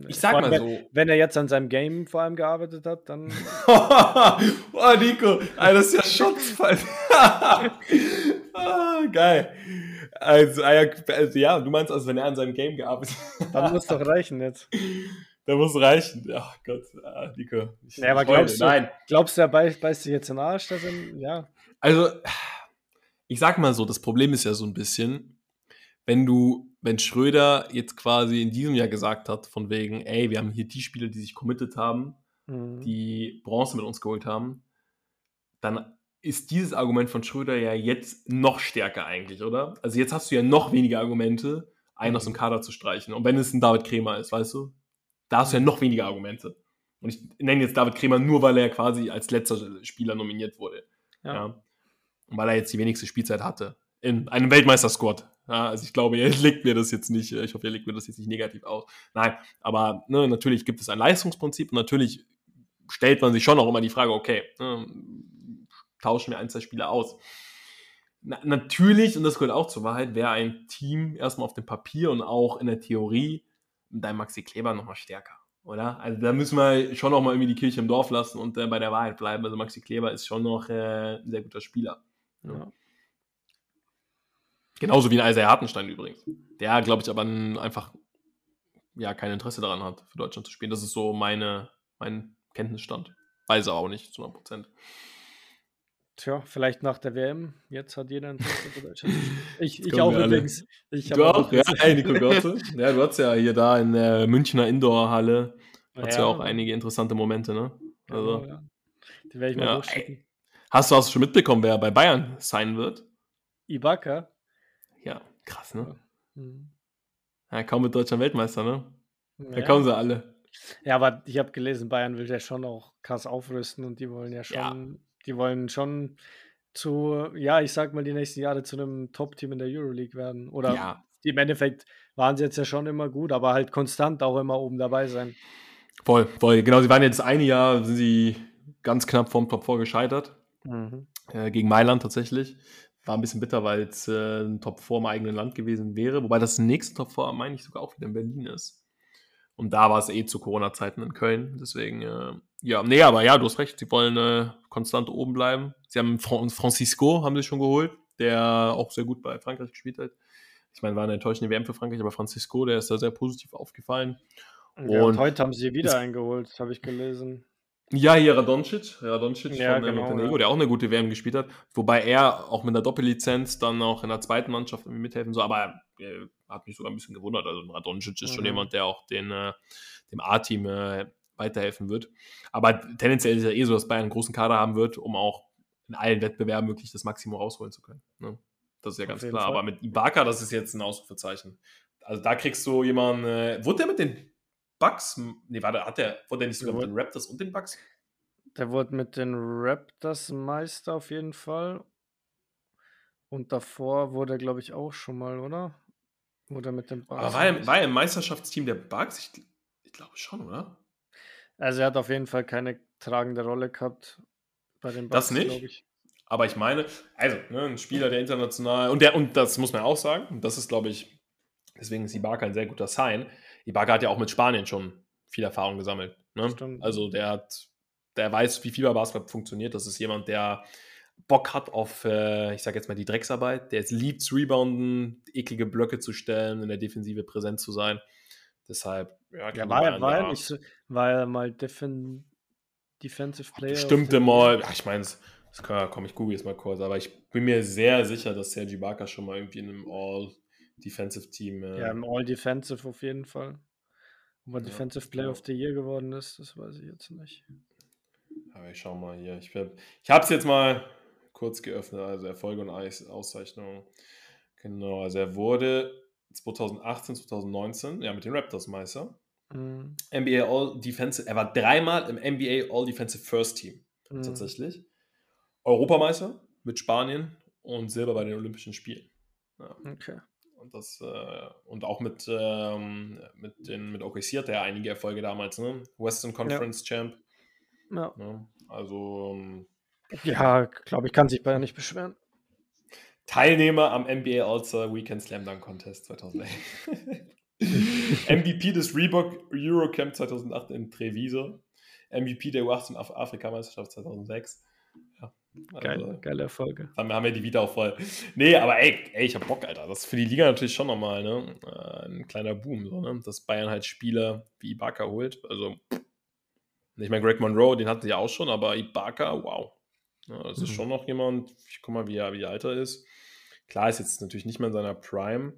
Ich sag mal wenn, so. Wenn er jetzt an seinem Game vor allem gearbeitet hat, dann. oh, Nico, das ist ja Schutzfall. ah, geil. Also, also, ja, du meinst, also wenn er an seinem Game gearbeitet hat. Dann muss doch reichen jetzt. Da muss reichen. Ach Gott, ah, Nico. Ich, ja, aber glaubst du, Nein. glaubst du, er beißt, beißt sich jetzt in den Arsch? Dass er, ja. Also, ich sag mal so, das Problem ist ja so ein bisschen, wenn du, wenn Schröder jetzt quasi in diesem Jahr gesagt hat, von wegen, ey, wir haben hier die Spieler, die sich committed haben, mhm. die Bronze mit uns geholt haben, dann ist dieses Argument von Schröder ja jetzt noch stärker eigentlich, oder? Also jetzt hast du ja noch weniger Argumente, einen aus dem Kader zu streichen. Und wenn es ein David Kremer ist, weißt du? Da hast du ja noch weniger Argumente. Und ich nenne jetzt David Kremer nur, weil er quasi als letzter Spieler nominiert wurde. Ja. ja. Weil er jetzt die wenigste Spielzeit hatte. In einem Weltmeistersquad. Ja, also ich glaube, er legt mir das jetzt nicht, ich hoffe, er legt mir das jetzt nicht negativ aus. Nein, aber ne, natürlich gibt es ein Leistungsprinzip und natürlich stellt man sich schon auch immer die Frage, okay, ne, tauschen wir ein, zwei Spieler aus. Na, natürlich, und das gehört auch zur Wahrheit, wäre ein Team erstmal auf dem Papier und auch in der Theorie mit deinem Maxi Kleber nochmal stärker, oder? Also da müssen wir schon noch mal irgendwie die Kirche im Dorf lassen und äh, bei der Wahrheit bleiben. Also Maxi Kleber ist schon noch äh, ein sehr guter Spieler. Ja. Genauso wie ein Isaiah Hartenstein übrigens. Der, glaube ich, aber einfach ja, kein Interesse daran hat, für Deutschland zu spielen. Das ist so meine, mein Kenntnisstand. Weiß aber auch nicht zu 100 Prozent. Tja, vielleicht nach der WM. Jetzt hat jeder Interesse für Deutschland. Ich, ich auch übrigens. Ich du auch, ja, ey, Nico Gotte. Ja, du hast ja hier da in der Münchner Indoor-Halle ja, ja auch einige interessante Momente, ne? Also, genau, ja. Die werde ich mal ja, durchschicken. Hast du, du schon mitbekommen, wer bei Bayern sein wird? Ibaka? Ja, krass, ne? Mhm. Ja, kaum mit Deutschland Weltmeister, ne? Da kommen sie alle. Ja, aber ich habe gelesen, Bayern will ja schon auch krass aufrüsten und die wollen ja schon die wollen schon zu, ja, ich sag mal, die nächsten Jahre zu einem Top-Team in der Euroleague werden. Oder ja. im Endeffekt waren sie jetzt ja schon immer gut, aber halt konstant auch immer oben dabei sein. Voll, voll. Genau, sie waren jetzt ein Jahr, sind sie ganz knapp vom Top 4 gescheitert. Mhm. Äh, gegen Mailand tatsächlich. War ein bisschen bitter, weil es äh, ein Top 4 im eigenen Land gewesen wäre. Wobei das nächste Top 4, meine ich, sogar auch wieder in Berlin ist. Und da war es eh zu Corona-Zeiten in Köln. Deswegen, äh, ja, nee, aber ja, du hast recht. Sie wollen äh, konstant oben bleiben. Sie haben Fran Francisco, haben sie schon geholt, der auch sehr gut bei Frankreich gespielt hat. Ich meine, war eine enttäuschende WM für Frankreich, aber Francisco, der ist da sehr positiv aufgefallen. Ja, und, und, heute haben sie wieder eingeholt, habe ich gelesen. Ja, hier Radoncic, Radoncic ja, von genau, Montenegro, ja. der auch eine gute WM gespielt hat, wobei er auch mit einer Doppellizenz dann auch in der zweiten Mannschaft mithelfen soll, aber äh, hat mich sogar ein bisschen gewundert. Also Radoncic ist mhm. schon jemand, der auch den, äh, dem A-Team äh, weiterhelfen wird. Aber tendenziell ist es ja eh so, dass Bayern einen großen Kader haben wird, um auch in allen Wettbewerben wirklich das Maximum rausholen zu können. Ne? Das ist ja ganz klar. Fall. Aber mit Ibaka, das ist jetzt ein Ausrufezeichen. Also da kriegst du jemanden, äh, wurde der mit den Bucks, nee, warte, hat der, wurde der nicht sogar mit den Raptors und den Bucks? Der wurde mit den Raptors Meister auf jeden Fall. Und davor wurde er, glaube ich, auch schon mal, oder? Oder mit dem Bucks. Aber war er, war er im Meisterschaftsteam der Bucks? Ich, ich glaube schon, oder? Also er hat auf jeden Fall keine tragende Rolle gehabt bei den Bucks, Das nicht? Ich. Aber ich meine, also, ne, ein Spieler, der international, und der, und das muss man auch sagen, und das ist, glaube ich, deswegen ist Ibaka ein sehr guter Sign. Ibaka hat ja auch mit Spanien schon viel Erfahrung gesammelt. Ne? Also der hat, der weiß, wie Fieberbasketball funktioniert. Das ist jemand, der Bock hat auf, äh, ich sage jetzt mal, die Drecksarbeit, der es liebt zu rebounden, eklige Blöcke zu stellen, in der Defensive präsent zu sein. Deshalb, ja, ja war, er, war, er nicht, war er mal Defen Defensive Player? Bestimmte mal, ja, ich meine, das komme ich google jetzt mal kurz, aber ich bin mir sehr sicher, dass Sergi Barker schon mal irgendwie in einem All-Defensive Team. Äh, ja, im All-Defensive auf jeden Fall. Ob er ja, Defensive Player of the Year geworden ist, das weiß ich jetzt nicht. Aber ich schau mal hier. Ich, ich habe es jetzt mal kurz geöffnet, also Erfolge und Auszeichnungen. Genau, also er wurde 2018, 2019, ja, mit den Raptors Meister. Mhm. NBA All Defensive, er war dreimal im NBA All Defensive First Team, mhm. tatsächlich. Europameister mit Spanien und Silber bei den Olympischen Spielen. Ja. Okay. Und, das, äh, und auch mit, ähm, mit, den, mit OKC hat er einige Erfolge damals, ne? Western Conference ja. Champ. Ja. ja. Also. Ähm, ja, glaube ich, kann sich Bayern nicht beschweren. Teilnehmer am NBA All-Star Weekend Slam Dunk Contest 2011. MVP des Reebok Eurocamp 2008 in Treviso. MVP der U18 Af Afrikameisterschaft 2006. Geil, also, geile Erfolge. Dann haben wir die wieder auch voll. Nee, aber ey, ey ich hab Bock, Alter. Das ist für die Liga natürlich schon nochmal ne? Äh, ein kleiner Boom, so, ne? dass Bayern halt Spieler wie Ibaka holt. Also, ich meine, Greg Monroe, den hatten sie ja auch schon, aber Ibaka, wow. Ja, das mhm. ist schon noch jemand, ich guck mal, wie er, wie alt er ist. Klar ist jetzt natürlich nicht mehr in seiner Prime,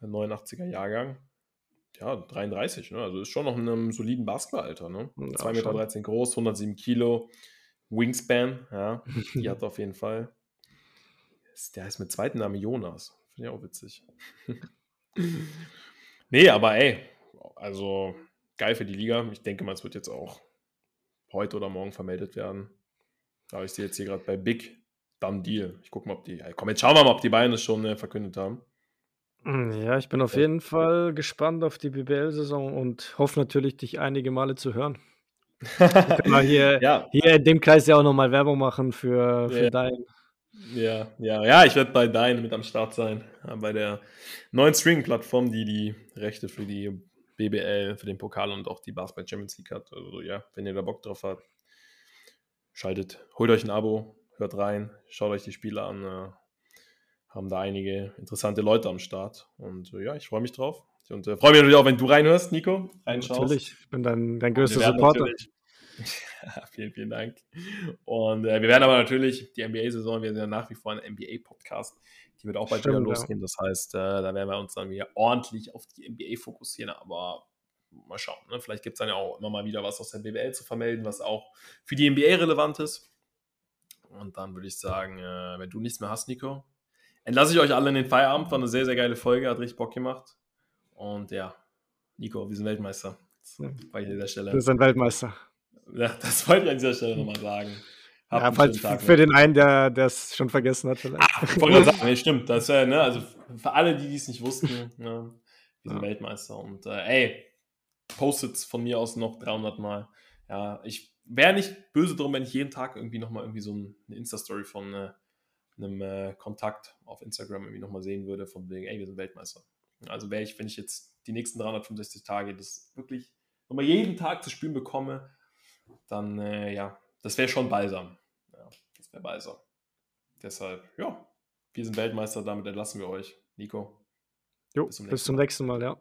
89er Jahrgang. Ja, 33, ne? Also ist schon noch in einem soliden Basketballalter, ne? Ja, 2,13 Meter groß, 107 Kilo, Wingspan, ja, die hat auf jeden Fall. Der heißt mit zweiten Namen Jonas. Finde ich auch witzig. nee, aber ey, also geil für die Liga. Ich denke mal, es wird jetzt auch heute oder morgen vermeldet werden. Da ich sehe jetzt hier gerade bei Big Done Deal. Ich gucke mal, ob die. Komm, jetzt schauen wir mal, ob die beiden es schon äh, verkündet haben. Hm, ja, ich bin auf jeden Fall gespannt auf die BBL-Saison und hoffe natürlich, dich einige Male zu hören. hier, ja. hier in dem Kreis ja auch nochmal Werbung machen für, für ja. dein. Ja, ja, ja, ich werde bei Dein mit am Start sein. Bei der neuen Streaming-Plattform, die die Rechte für die BBL, für den Pokal und auch die Basketball Champions League hat. Also ja, wenn ihr da Bock drauf habt, schaltet, holt euch ein Abo, hört rein, schaut euch die Spiele an. Äh, haben da einige interessante Leute am Start. Und äh, ja, ich freue mich drauf. Und äh, freue mich natürlich auch, wenn du reinhörst, Nico. Reinschaust. Natürlich, ich bin dein, dein größter Supporter. vielen, vielen Dank. Und äh, wir werden aber natürlich die NBA-Saison, wir sind ja nach wie vor ein NBA-Podcast, die wird auch bald Stimmt, wieder losgehen. Ja. Das heißt, äh, da werden wir uns dann wieder ordentlich auf die NBA fokussieren. Aber mal schauen. Ne? Vielleicht gibt es dann ja auch immer mal wieder was aus der BBL zu vermelden, was auch für die NBA relevant ist. Und dann würde ich sagen, äh, wenn du nichts mehr hast, Nico, entlasse ich euch alle in den Feierabend. War eine sehr, sehr geile Folge, hat richtig Bock gemacht. Und ja, Nico, wir sind Weltmeister. Das war ich an dieser Stelle. Wir sind Weltmeister. Ja, das wollte ich an dieser Stelle nochmal sagen. Hab ja, falls für, für den einen, der es schon vergessen hat, vielleicht. Ah, ich wollte sagen, nee, stimmt. Das, äh, ne, also für alle, die es nicht wussten, ne, wir sind ja. Weltmeister. Und äh, ey, postet von mir aus noch 300 Mal. Ja, ich wäre nicht böse drum, wenn ich jeden Tag irgendwie nochmal irgendwie so eine Insta-Story von äh, einem äh, Kontakt auf Instagram irgendwie nochmal sehen würde, von wegen, ey, wir sind Weltmeister. Also wäre ich, wenn ich jetzt die nächsten 365 Tage das wirklich nochmal jeden Tag zu spüren bekomme, dann, äh, ja, das wäre schon balsam. Ja, das wäre balsam. Deshalb, ja, wir sind Weltmeister, damit entlassen wir euch. Nico. Jo, bis zum nächsten, bis zum nächsten Mal, ja.